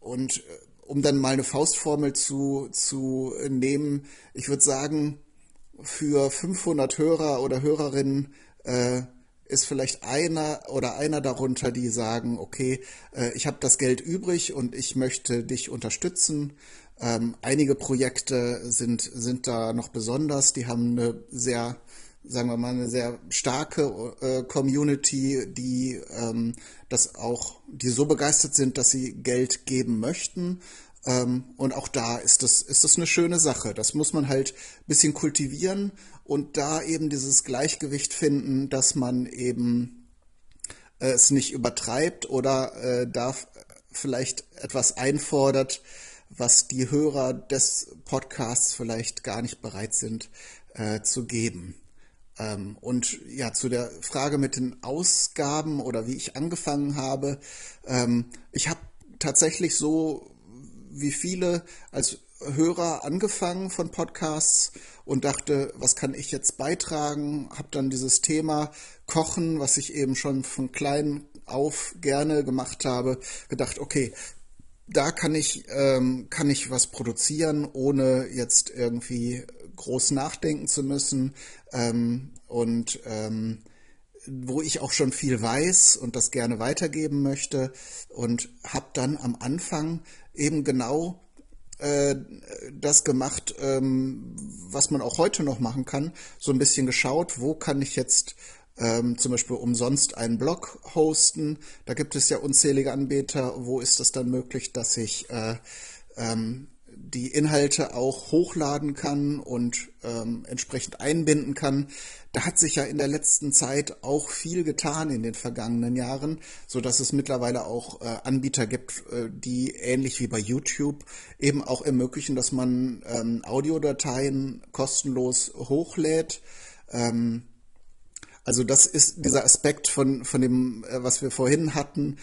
und äh, um dann mal eine Faustformel zu, zu nehmen, ich würde sagen, für 500 Hörer oder Hörerinnen äh, ist vielleicht einer oder einer darunter, die sagen, okay, äh, ich habe das Geld übrig und ich möchte dich unterstützen. Ähm, einige Projekte sind, sind da noch besonders, die haben eine sehr sagen wir mal, eine sehr starke äh, Community, die ähm, das auch, die so begeistert sind, dass sie Geld geben möchten. Ähm, und auch da ist das, ist das eine schöne Sache. Das muss man halt ein bisschen kultivieren und da eben dieses Gleichgewicht finden, dass man eben äh, es nicht übertreibt oder äh, da vielleicht etwas einfordert, was die Hörer des Podcasts vielleicht gar nicht bereit sind äh, zu geben. Ähm, und ja, zu der Frage mit den Ausgaben oder wie ich angefangen habe. Ähm, ich habe tatsächlich so wie viele als Hörer angefangen von Podcasts und dachte, was kann ich jetzt beitragen? Habe dann dieses Thema Kochen, was ich eben schon von klein auf gerne gemacht habe, gedacht, okay, da kann ich, ähm, kann ich was produzieren, ohne jetzt irgendwie groß nachdenken zu müssen. Ähm, und ähm, wo ich auch schon viel weiß und das gerne weitergeben möchte. Und habe dann am Anfang eben genau äh, das gemacht, ähm, was man auch heute noch machen kann. So ein bisschen geschaut, wo kann ich jetzt ähm, zum Beispiel umsonst einen Blog hosten. Da gibt es ja unzählige Anbieter. Wo ist es dann möglich, dass ich äh, ähm, die Inhalte auch hochladen kann und ähm, entsprechend einbinden kann. Da hat sich ja in der letzten Zeit auch viel getan in den vergangenen Jahren, so dass es mittlerweile auch äh, Anbieter gibt, äh, die ähnlich wie bei YouTube eben auch ermöglichen, dass man ähm, Audiodateien kostenlos hochlädt. Ähm, also das ist dieser Aspekt von, von dem, äh, was wir vorhin hatten,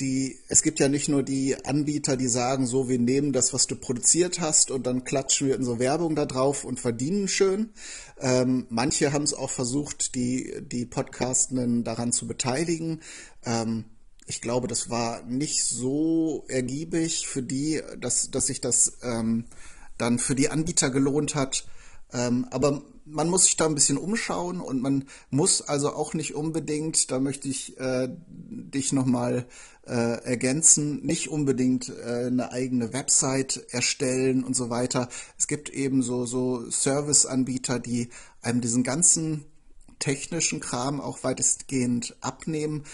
die, es gibt ja nicht nur die Anbieter, die sagen, so, wir nehmen das, was du produziert hast und dann klatschen wir in so Werbung da drauf und verdienen schön. Ähm, manche haben es auch versucht, die, die Podcastenden daran zu beteiligen. Ähm, ich glaube, das war nicht so ergiebig für die, dass, dass sich das ähm, dann für die Anbieter gelohnt hat. Ähm, aber man muss sich da ein bisschen umschauen und man muss also auch nicht unbedingt, da möchte ich äh, dich nochmal äh, ergänzen, nicht unbedingt äh, eine eigene Website erstellen und so weiter. Es gibt eben so, so Serviceanbieter, die einem diesen ganzen technischen Kram auch weitestgehend abnehmen.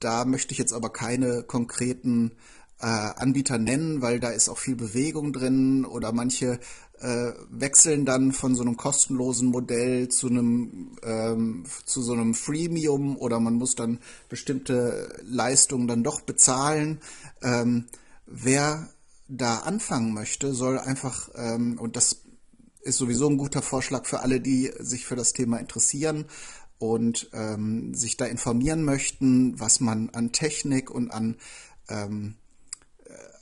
Da möchte ich jetzt aber keine konkreten äh, Anbieter nennen, weil da ist auch viel Bewegung drin oder manche äh, wechseln dann von so einem kostenlosen Modell zu einem ähm, zu so einem Freemium oder man muss dann bestimmte Leistungen dann doch bezahlen. Ähm, wer da anfangen möchte, soll einfach ähm, und das ist sowieso ein guter Vorschlag für alle, die sich für das Thema interessieren und ähm, sich da informieren möchten, was man an Technik und an ähm,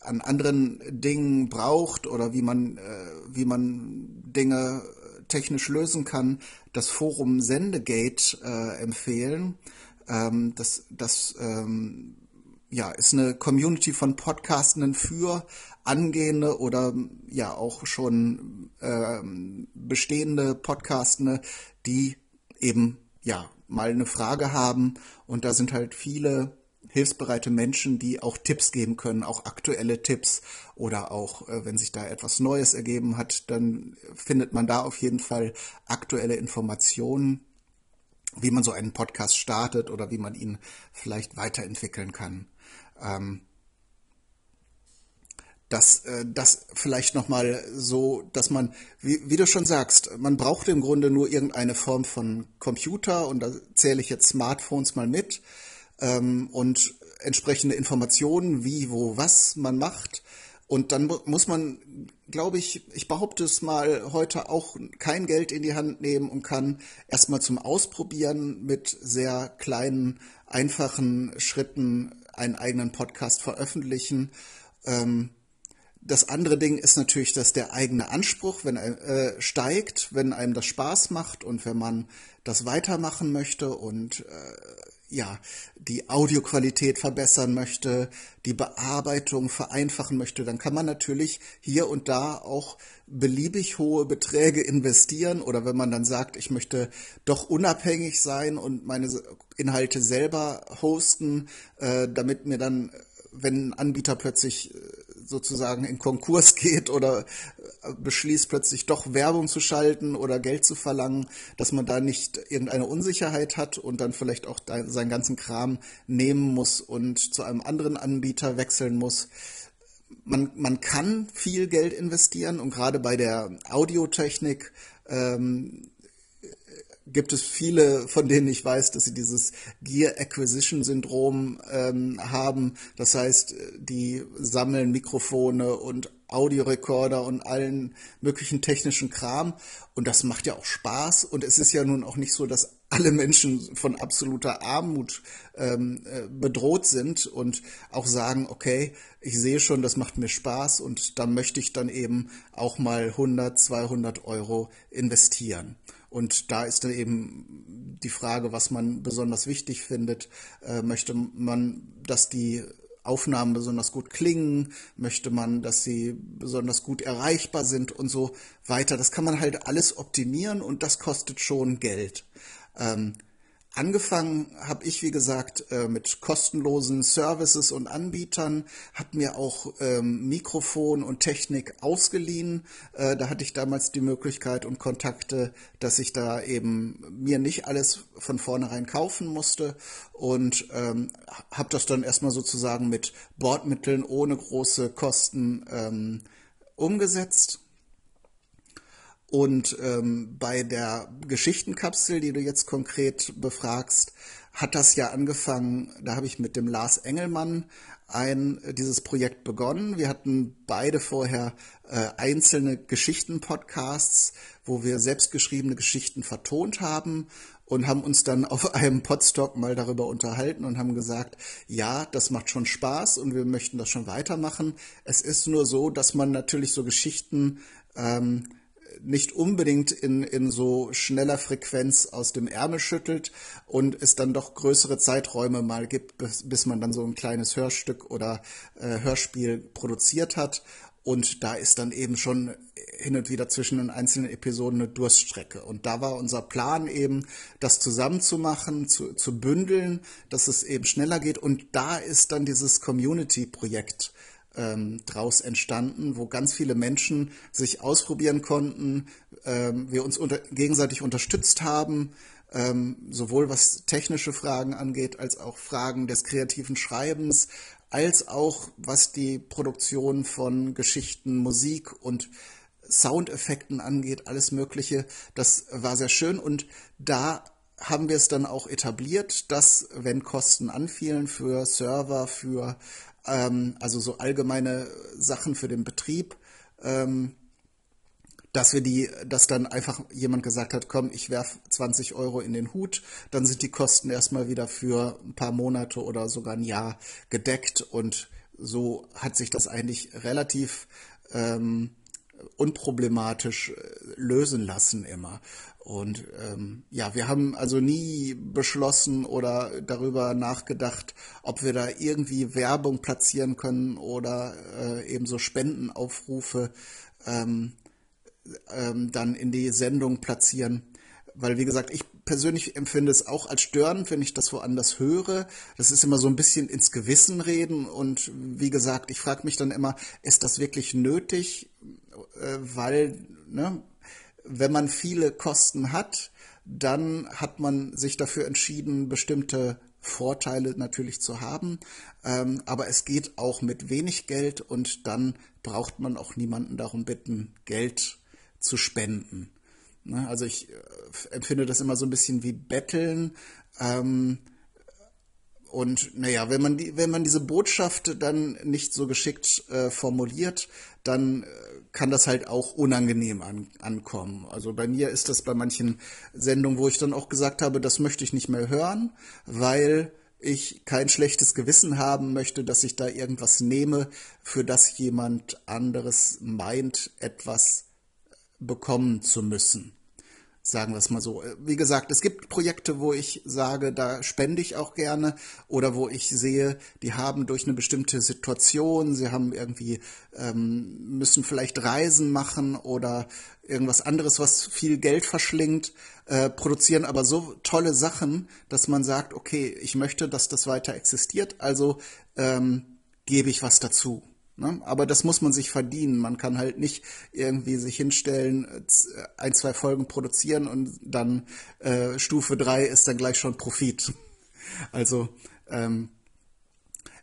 an anderen Dingen braucht oder wie man, äh, wie man Dinge technisch lösen kann, das Forum Sendegate äh, empfehlen. Ähm, das das ähm, ja, ist eine Community von Podcastenden für angehende oder ja auch schon ähm, bestehende Podcastende, die eben ja mal eine Frage haben und da sind halt viele hilfsbereite Menschen, die auch Tipps geben können, auch aktuelle Tipps oder auch, äh, wenn sich da etwas Neues ergeben hat, dann findet man da auf jeden Fall aktuelle Informationen, wie man so einen Podcast startet oder wie man ihn vielleicht weiterentwickeln kann. Ähm, das, äh, das vielleicht nochmal so, dass man, wie, wie du schon sagst, man braucht im Grunde nur irgendeine Form von Computer und da zähle ich jetzt Smartphones mal mit ähm, und entsprechende Informationen, wie, wo, was man macht. Und dann muss man, glaube ich, ich behaupte es mal, heute auch kein Geld in die Hand nehmen und kann erstmal zum Ausprobieren mit sehr kleinen, einfachen Schritten einen eigenen Podcast veröffentlichen. Ähm, das andere Ding ist natürlich, dass der eigene Anspruch, wenn er äh, steigt, wenn einem das Spaß macht und wenn man das weitermachen möchte und äh, ja, die Audioqualität verbessern möchte, die Bearbeitung vereinfachen möchte, dann kann man natürlich hier und da auch beliebig hohe Beträge investieren oder wenn man dann sagt, ich möchte doch unabhängig sein und meine Inhalte selber hosten, äh, damit mir dann, wenn ein Anbieter plötzlich äh, sozusagen in Konkurs <laughs> geht oder äh, beschließt plötzlich doch Werbung zu schalten oder Geld zu verlangen, dass man da nicht irgendeine Unsicherheit hat und dann vielleicht auch seinen ganzen Kram nehmen muss und zu einem anderen Anbieter wechseln muss. Man, man kann viel Geld investieren und gerade bei der Audiotechnik ähm, gibt es viele, von denen ich weiß, dass sie dieses Gear Acquisition Syndrom ähm, haben. Das heißt, die sammeln Mikrofone und Audiorekorder und allen möglichen technischen Kram. Und das macht ja auch Spaß. Und es ist ja nun auch nicht so, dass alle Menschen von absoluter Armut ähm, äh, bedroht sind und auch sagen, okay, ich sehe schon, das macht mir Spaß und da möchte ich dann eben auch mal 100, 200 Euro investieren. Und da ist dann eben die Frage, was man besonders wichtig findet. Äh, möchte man, dass die Aufnahmen besonders gut klingen? Möchte man, dass sie besonders gut erreichbar sind und so weiter? Das kann man halt alles optimieren und das kostet schon Geld. Ähm, Angefangen habe ich, wie gesagt, äh, mit kostenlosen Services und Anbietern, habe mir auch ähm, Mikrofon und Technik ausgeliehen. Äh, da hatte ich damals die Möglichkeit und Kontakte, dass ich da eben mir nicht alles von vornherein kaufen musste und ähm, habe das dann erstmal sozusagen mit Bordmitteln ohne große Kosten ähm, umgesetzt. Und ähm, bei der Geschichtenkapsel, die du jetzt konkret befragst, hat das ja angefangen, da habe ich mit dem Lars Engelmann ein, dieses Projekt begonnen. Wir hatten beide vorher äh, einzelne Geschichten-Podcasts, wo wir selbstgeschriebene Geschichten vertont haben und haben uns dann auf <laughs> einem Podstock mal darüber unterhalten und haben gesagt, ja, das macht schon Spaß und wir möchten das schon weitermachen. Es ist nur so, dass man natürlich so Geschichten ähm, nicht unbedingt in, in so schneller Frequenz aus dem Ärmel schüttelt und es dann doch größere Zeiträume mal gibt, bis, bis man dann so ein kleines Hörstück oder äh, Hörspiel produziert hat. Und da ist dann eben schon hin und wieder zwischen den einzelnen Episoden eine Durststrecke. Und da war unser Plan eben, das zusammenzumachen, zu, zu bündeln, dass es eben schneller geht. Und da ist dann dieses Community-Projekt ähm, draus entstanden, wo ganz viele Menschen sich ausprobieren konnten, ähm, wir uns unter, gegenseitig unterstützt haben, ähm, sowohl was technische Fragen angeht, als auch Fragen des kreativen Schreibens, als auch was die Produktion von Geschichten, Musik und Soundeffekten angeht, alles Mögliche. Das war sehr schön und da haben wir es dann auch etabliert, dass wenn Kosten anfielen für Server, für ähm, also so allgemeine Sachen für den Betrieb, ähm, dass wir die, dass dann einfach jemand gesagt hat, komm, ich werf 20 Euro in den Hut, dann sind die Kosten erstmal wieder für ein paar Monate oder sogar ein Jahr gedeckt und so hat sich das eigentlich relativ ähm, unproblematisch äh, lösen lassen immer. Und ähm, ja, wir haben also nie beschlossen oder darüber nachgedacht, ob wir da irgendwie Werbung platzieren können oder äh, eben so Spendenaufrufe ähm, ähm, dann in die Sendung platzieren. Weil, wie gesagt, ich persönlich empfinde es auch als störend, wenn ich das woanders höre. Das ist immer so ein bisschen ins Gewissen reden. Und wie gesagt, ich frage mich dann immer, ist das wirklich nötig? Äh, weil, ne, wenn man viele Kosten hat, dann hat man sich dafür entschieden, bestimmte Vorteile natürlich zu haben. Ähm, aber es geht auch mit wenig Geld und dann braucht man auch niemanden darum bitten, Geld zu spenden. Ne? Also ich äh, empfinde das immer so ein bisschen wie Betteln. Ähm, und naja, wenn man die, wenn man diese Botschaft dann nicht so geschickt äh, formuliert, dann äh, kann das halt auch unangenehm an, ankommen. Also bei mir ist das bei manchen Sendungen, wo ich dann auch gesagt habe, das möchte ich nicht mehr hören, weil ich kein schlechtes Gewissen haben möchte, dass ich da irgendwas nehme, für das jemand anderes meint, etwas bekommen zu müssen. Sagen wir es mal so. Wie gesagt, es gibt Projekte, wo ich sage, da spende ich auch gerne oder wo ich sehe, die haben durch eine bestimmte Situation, sie haben irgendwie, ähm, müssen vielleicht Reisen machen oder irgendwas anderes, was viel Geld verschlingt, äh, produzieren aber so tolle Sachen, dass man sagt, okay, ich möchte, dass das weiter existiert, also ähm, gebe ich was dazu. Ne? Aber das muss man sich verdienen. Man kann halt nicht irgendwie sich hinstellen, äh, ein, zwei Folgen produzieren und dann äh, Stufe drei ist dann gleich schon Profit. Also ähm,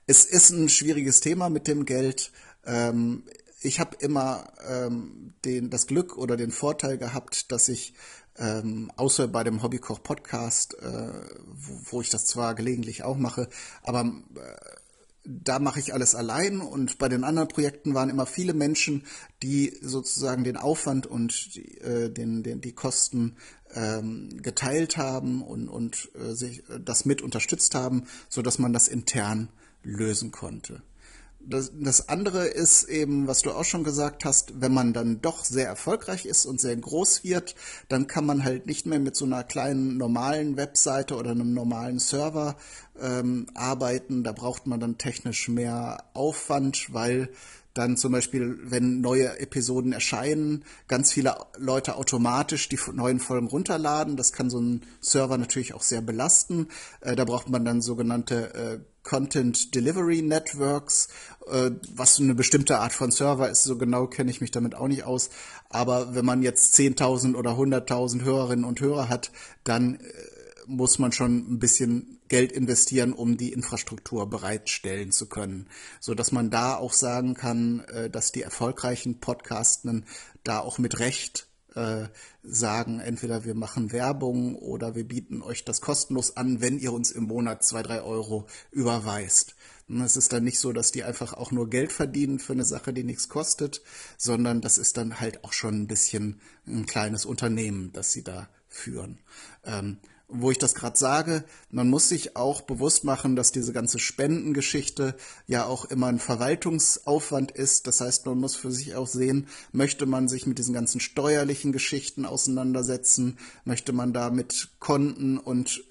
es ist ein schwieriges Thema mit dem Geld. Ähm, ich habe immer ähm, den, das Glück oder den Vorteil gehabt, dass ich ähm, außer bei dem Hobbykoch-Podcast, äh, wo, wo, ich das zwar gelegentlich auch mache, aber äh, da mache ich alles allein und bei den anderen Projekten waren immer viele Menschen, die sozusagen den Aufwand und die, äh, den, den, die Kosten ähm, geteilt haben und, und äh, sich das mit unterstützt haben, so dass man das intern lösen konnte. Das, das andere ist eben, was du auch schon gesagt hast, wenn man dann doch sehr erfolgreich ist und sehr groß wird, dann kann man halt nicht mehr mit so einer kleinen normalen Webseite oder einem normalen Server ähm, arbeiten. Da braucht man dann technisch mehr Aufwand, weil dann zum Beispiel, wenn neue Episoden erscheinen, ganz viele Leute automatisch die neuen Folgen runterladen. Das kann so ein Server natürlich auch sehr belasten. Äh, da braucht man dann sogenannte äh, Content Delivery Networks, was eine bestimmte Art von Server ist. So genau kenne ich mich damit auch nicht aus. Aber wenn man jetzt 10.000 oder 100.000 Hörerinnen und Hörer hat, dann äh, muss man schon ein bisschen Geld investieren, um die Infrastruktur bereitstellen zu können, so dass man da auch sagen kann, äh, dass die erfolgreichen Podcasten da auch mit Recht äh, sagen, entweder wir machen Werbung oder wir bieten euch das kostenlos an, wenn ihr uns im Monat zwei, drei Euro überweist. Es ist dann nicht so, dass die einfach auch nur Geld verdienen für eine Sache, die nichts kostet, sondern das ist dann halt auch schon ein bisschen ein kleines Unternehmen, das sie da führen. Ähm, wo ich das gerade sage, man muss sich auch bewusst machen, dass diese ganze Spendengeschichte ja auch immer ein Verwaltungsaufwand ist. Das heißt, man muss für sich auch sehen, möchte man sich mit diesen ganzen steuerlichen Geschichten auseinandersetzen, möchte man da mit Konten und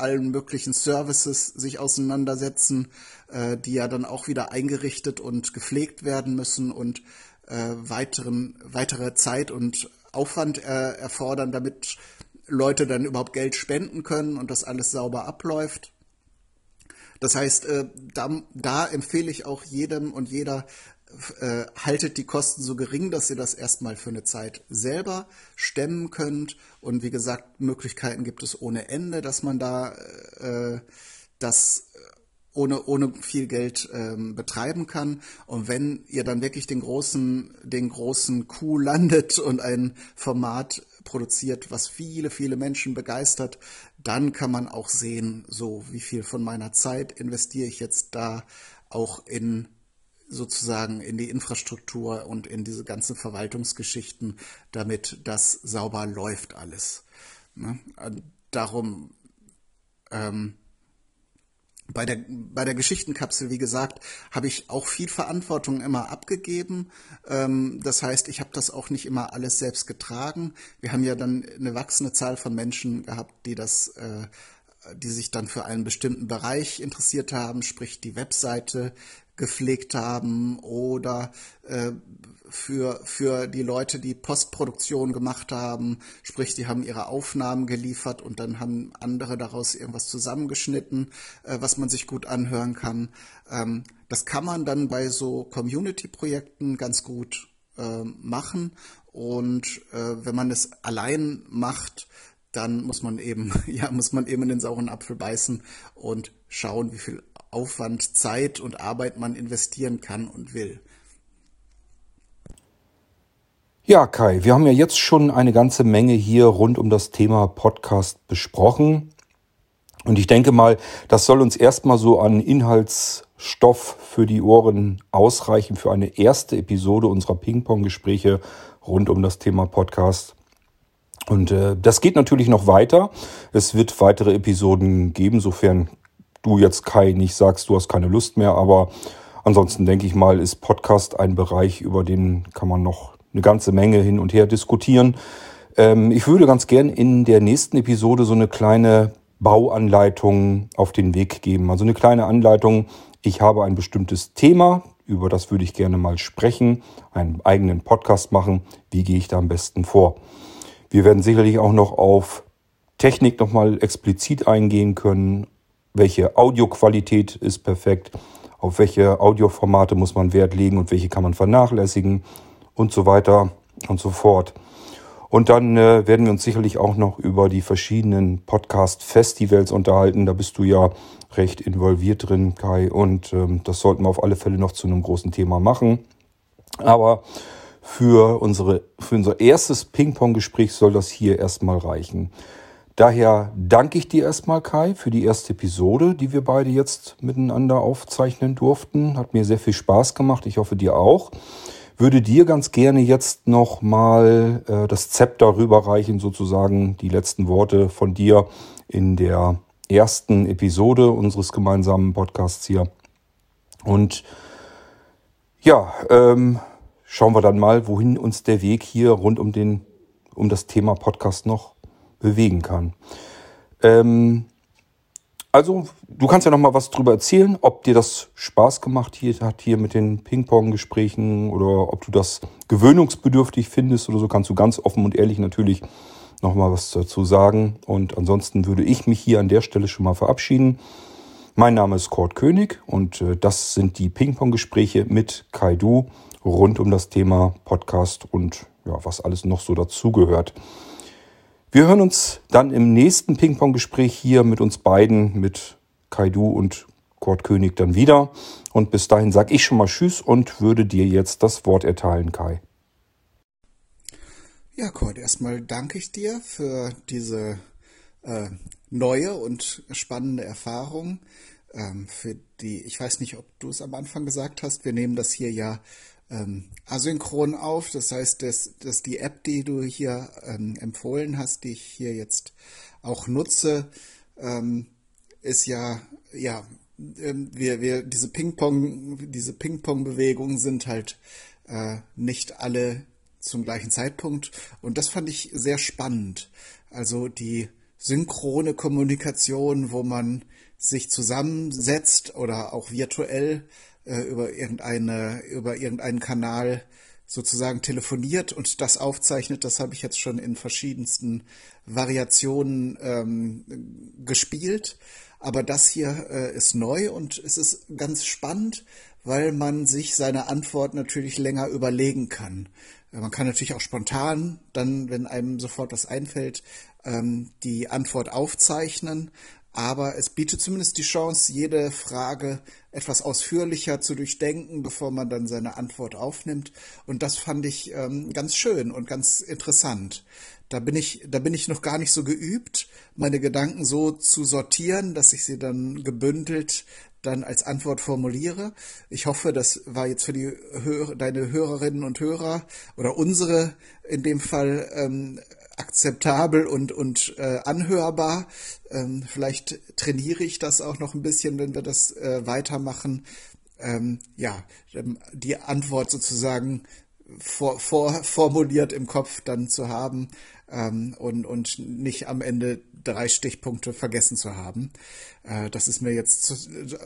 allen möglichen Services sich auseinandersetzen, äh, die ja dann auch wieder eingerichtet und gepflegt werden müssen und äh, weiteren, weitere Zeit und Aufwand äh, erfordern, damit Leute dann überhaupt Geld spenden können und das alles sauber abläuft. Das heißt, äh, da, da empfehle ich auch jedem und jeder, äh, haltet die Kosten so gering, dass ihr das erstmal für eine Zeit selber stemmen könnt. Und wie gesagt, Möglichkeiten gibt es ohne Ende, dass man da äh, das ohne, ohne viel Geld ähm, betreiben kann. Und wenn ihr dann wirklich den großen, den großen Coup landet und ein Format produziert, was viele, viele Menschen begeistert, dann kann man auch sehen, so wie viel von meiner Zeit investiere ich jetzt da auch in sozusagen in die Infrastruktur und in diese ganzen Verwaltungsgeschichten, damit das sauber läuft alles. Ne? Darum ähm, bei der, bei der Geschichtenkapsel, wie gesagt, habe ich auch viel Verantwortung immer abgegeben. Ähm, das heißt, ich habe das auch nicht immer alles selbst getragen. Wir haben ja dann eine wachsende Zahl von Menschen gehabt, die das, äh, die sich dann für einen bestimmten Bereich interessiert haben, sprich die Webseite gepflegt haben oder äh, für, für die Leute, die Postproduktion gemacht haben, sprich, die haben ihre Aufnahmen geliefert und dann haben andere daraus irgendwas zusammengeschnitten, äh, was man sich gut anhören kann. Ähm, das kann man dann bei so Community-Projekten ganz gut äh, machen und äh, wenn man es allein macht, dann muss man eben, <laughs> ja, muss man eben in den sauren Apfel beißen und schauen, wie viel Aufwand, Zeit und Arbeit man investieren kann und will. Ja, Kai, wir haben ja jetzt schon eine ganze Menge hier rund um das Thema Podcast besprochen. Und ich denke mal, das soll uns erstmal so an Inhaltsstoff für die Ohren ausreichen für eine erste Episode unserer Ping-Pong-Gespräche rund um das Thema Podcast. Und äh, das geht natürlich noch weiter. Es wird weitere Episoden geben, sofern du jetzt Kai nicht sagst, du hast keine Lust mehr. Aber ansonsten denke ich mal, ist Podcast ein Bereich, über den kann man noch eine ganze Menge hin und her diskutieren. Ähm, ich würde ganz gern in der nächsten Episode so eine kleine Bauanleitung auf den Weg geben. Also eine kleine Anleitung. Ich habe ein bestimmtes Thema, über das würde ich gerne mal sprechen, einen eigenen Podcast machen. Wie gehe ich da am besten vor? Wir werden sicherlich auch noch auf Technik nochmal explizit eingehen können. Welche Audioqualität ist perfekt? Auf welche Audioformate muss man Wert legen und welche kann man vernachlässigen? und so weiter und so fort. Und dann äh, werden wir uns sicherlich auch noch über die verschiedenen Podcast-Festivals unterhalten. Da bist du ja recht involviert drin, Kai. Und ähm, das sollten wir auf alle Fälle noch zu einem großen Thema machen. Aber für, unsere, für unser erstes Ping-Pong-Gespräch soll das hier erstmal reichen. Daher danke ich dir erstmal, Kai, für die erste Episode, die wir beide jetzt miteinander aufzeichnen durften. Hat mir sehr viel Spaß gemacht. Ich hoffe, dir auch würde dir ganz gerne jetzt noch mal äh, das Zepter rüberreichen, sozusagen die letzten Worte von dir in der ersten Episode unseres gemeinsamen Podcasts hier. Und ja, ähm, schauen wir dann mal, wohin uns der Weg hier rund um den um das Thema Podcast noch bewegen kann. Ähm, also, du kannst ja noch mal was drüber erzählen, ob dir das Spaß gemacht hier, hat hier mit den Ping-Pong-Gesprächen oder ob du das gewöhnungsbedürftig findest oder so, kannst du ganz offen und ehrlich natürlich noch mal was dazu sagen. Und ansonsten würde ich mich hier an der Stelle schon mal verabschieden. Mein Name ist Kurt König und äh, das sind die Ping-Pong-Gespräche mit Kaidu rund um das Thema Podcast und ja, was alles noch so dazugehört. Wir hören uns dann im nächsten Ping-Pong-Gespräch hier mit uns beiden, mit Kaidu und Kurt König dann wieder. Und bis dahin sage ich schon mal Tschüss und würde dir jetzt das Wort erteilen, Kai. Ja, Kurt, erstmal danke ich dir für diese äh, neue und spannende Erfahrung. Ähm, für die, ich weiß nicht, ob du es am Anfang gesagt hast, wir nehmen das hier ja ähm, asynchron auf. Das heißt, dass, dass die App, die du hier ähm, empfohlen hast, die ich hier jetzt auch nutze, ähm, ist ja, ja, ähm, wir, wir, diese Ping-Pong, diese Ping-Pong-Bewegungen sind halt äh, nicht alle zum gleichen Zeitpunkt. Und das fand ich sehr spannend. Also die synchrone Kommunikation, wo man sich zusammensetzt oder auch virtuell äh, über irgendeine, über irgendeinen Kanal sozusagen telefoniert und das aufzeichnet, das habe ich jetzt schon in verschiedensten Variationen ähm, gespielt. Aber das hier äh, ist neu und es ist ganz spannend, weil man sich seine Antwort natürlich länger überlegen kann. Man kann natürlich auch spontan, dann, wenn einem sofort was einfällt, ähm, die Antwort aufzeichnen. Aber es bietet zumindest die Chance, jede Frage etwas ausführlicher zu durchdenken, bevor man dann seine Antwort aufnimmt. Und das fand ich ähm, ganz schön und ganz interessant. Da bin ich, da bin ich noch gar nicht so geübt, meine Gedanken so zu sortieren, dass ich sie dann gebündelt dann als Antwort formuliere. Ich hoffe, das war jetzt für die Hör deine Hörerinnen und Hörer oder unsere in dem Fall ähm, akzeptabel und, und äh, anhörbar. Ähm, vielleicht trainiere ich das auch noch ein bisschen, wenn wir das äh, weitermachen. Ähm, ja, die Antwort sozusagen vor, vor, formuliert im Kopf dann zu haben ähm, und, und nicht am Ende drei Stichpunkte vergessen zu haben. Äh, das ist mir jetzt zu,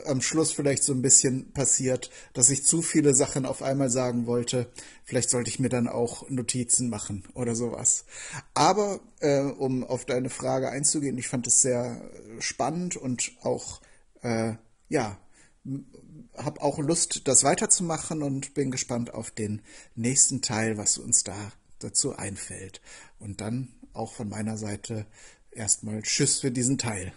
am Schluss vielleicht so ein bisschen passiert, dass ich zu viele Sachen auf einmal sagen wollte. Vielleicht sollte ich mir dann auch Notizen machen oder sowas. Aber äh, um auf deine Frage einzugehen, ich fand es sehr spannend und auch äh, ja habe auch Lust, das weiterzumachen und bin gespannt auf den nächsten Teil, was uns da dazu einfällt. Und dann auch von meiner Seite erstmal Tschüss für diesen Teil.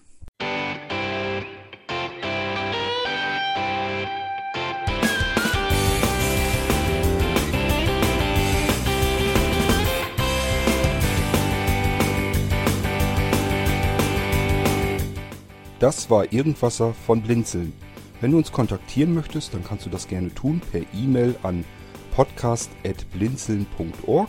Das war Irgendwasser von Blinzeln. Wenn du uns kontaktieren möchtest, dann kannst du das gerne tun per E-Mail an podcast.blinzeln.org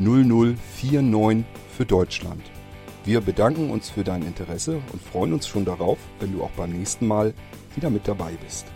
0049 für Deutschland. Wir bedanken uns für dein Interesse und freuen uns schon darauf, wenn du auch beim nächsten Mal wieder mit dabei bist.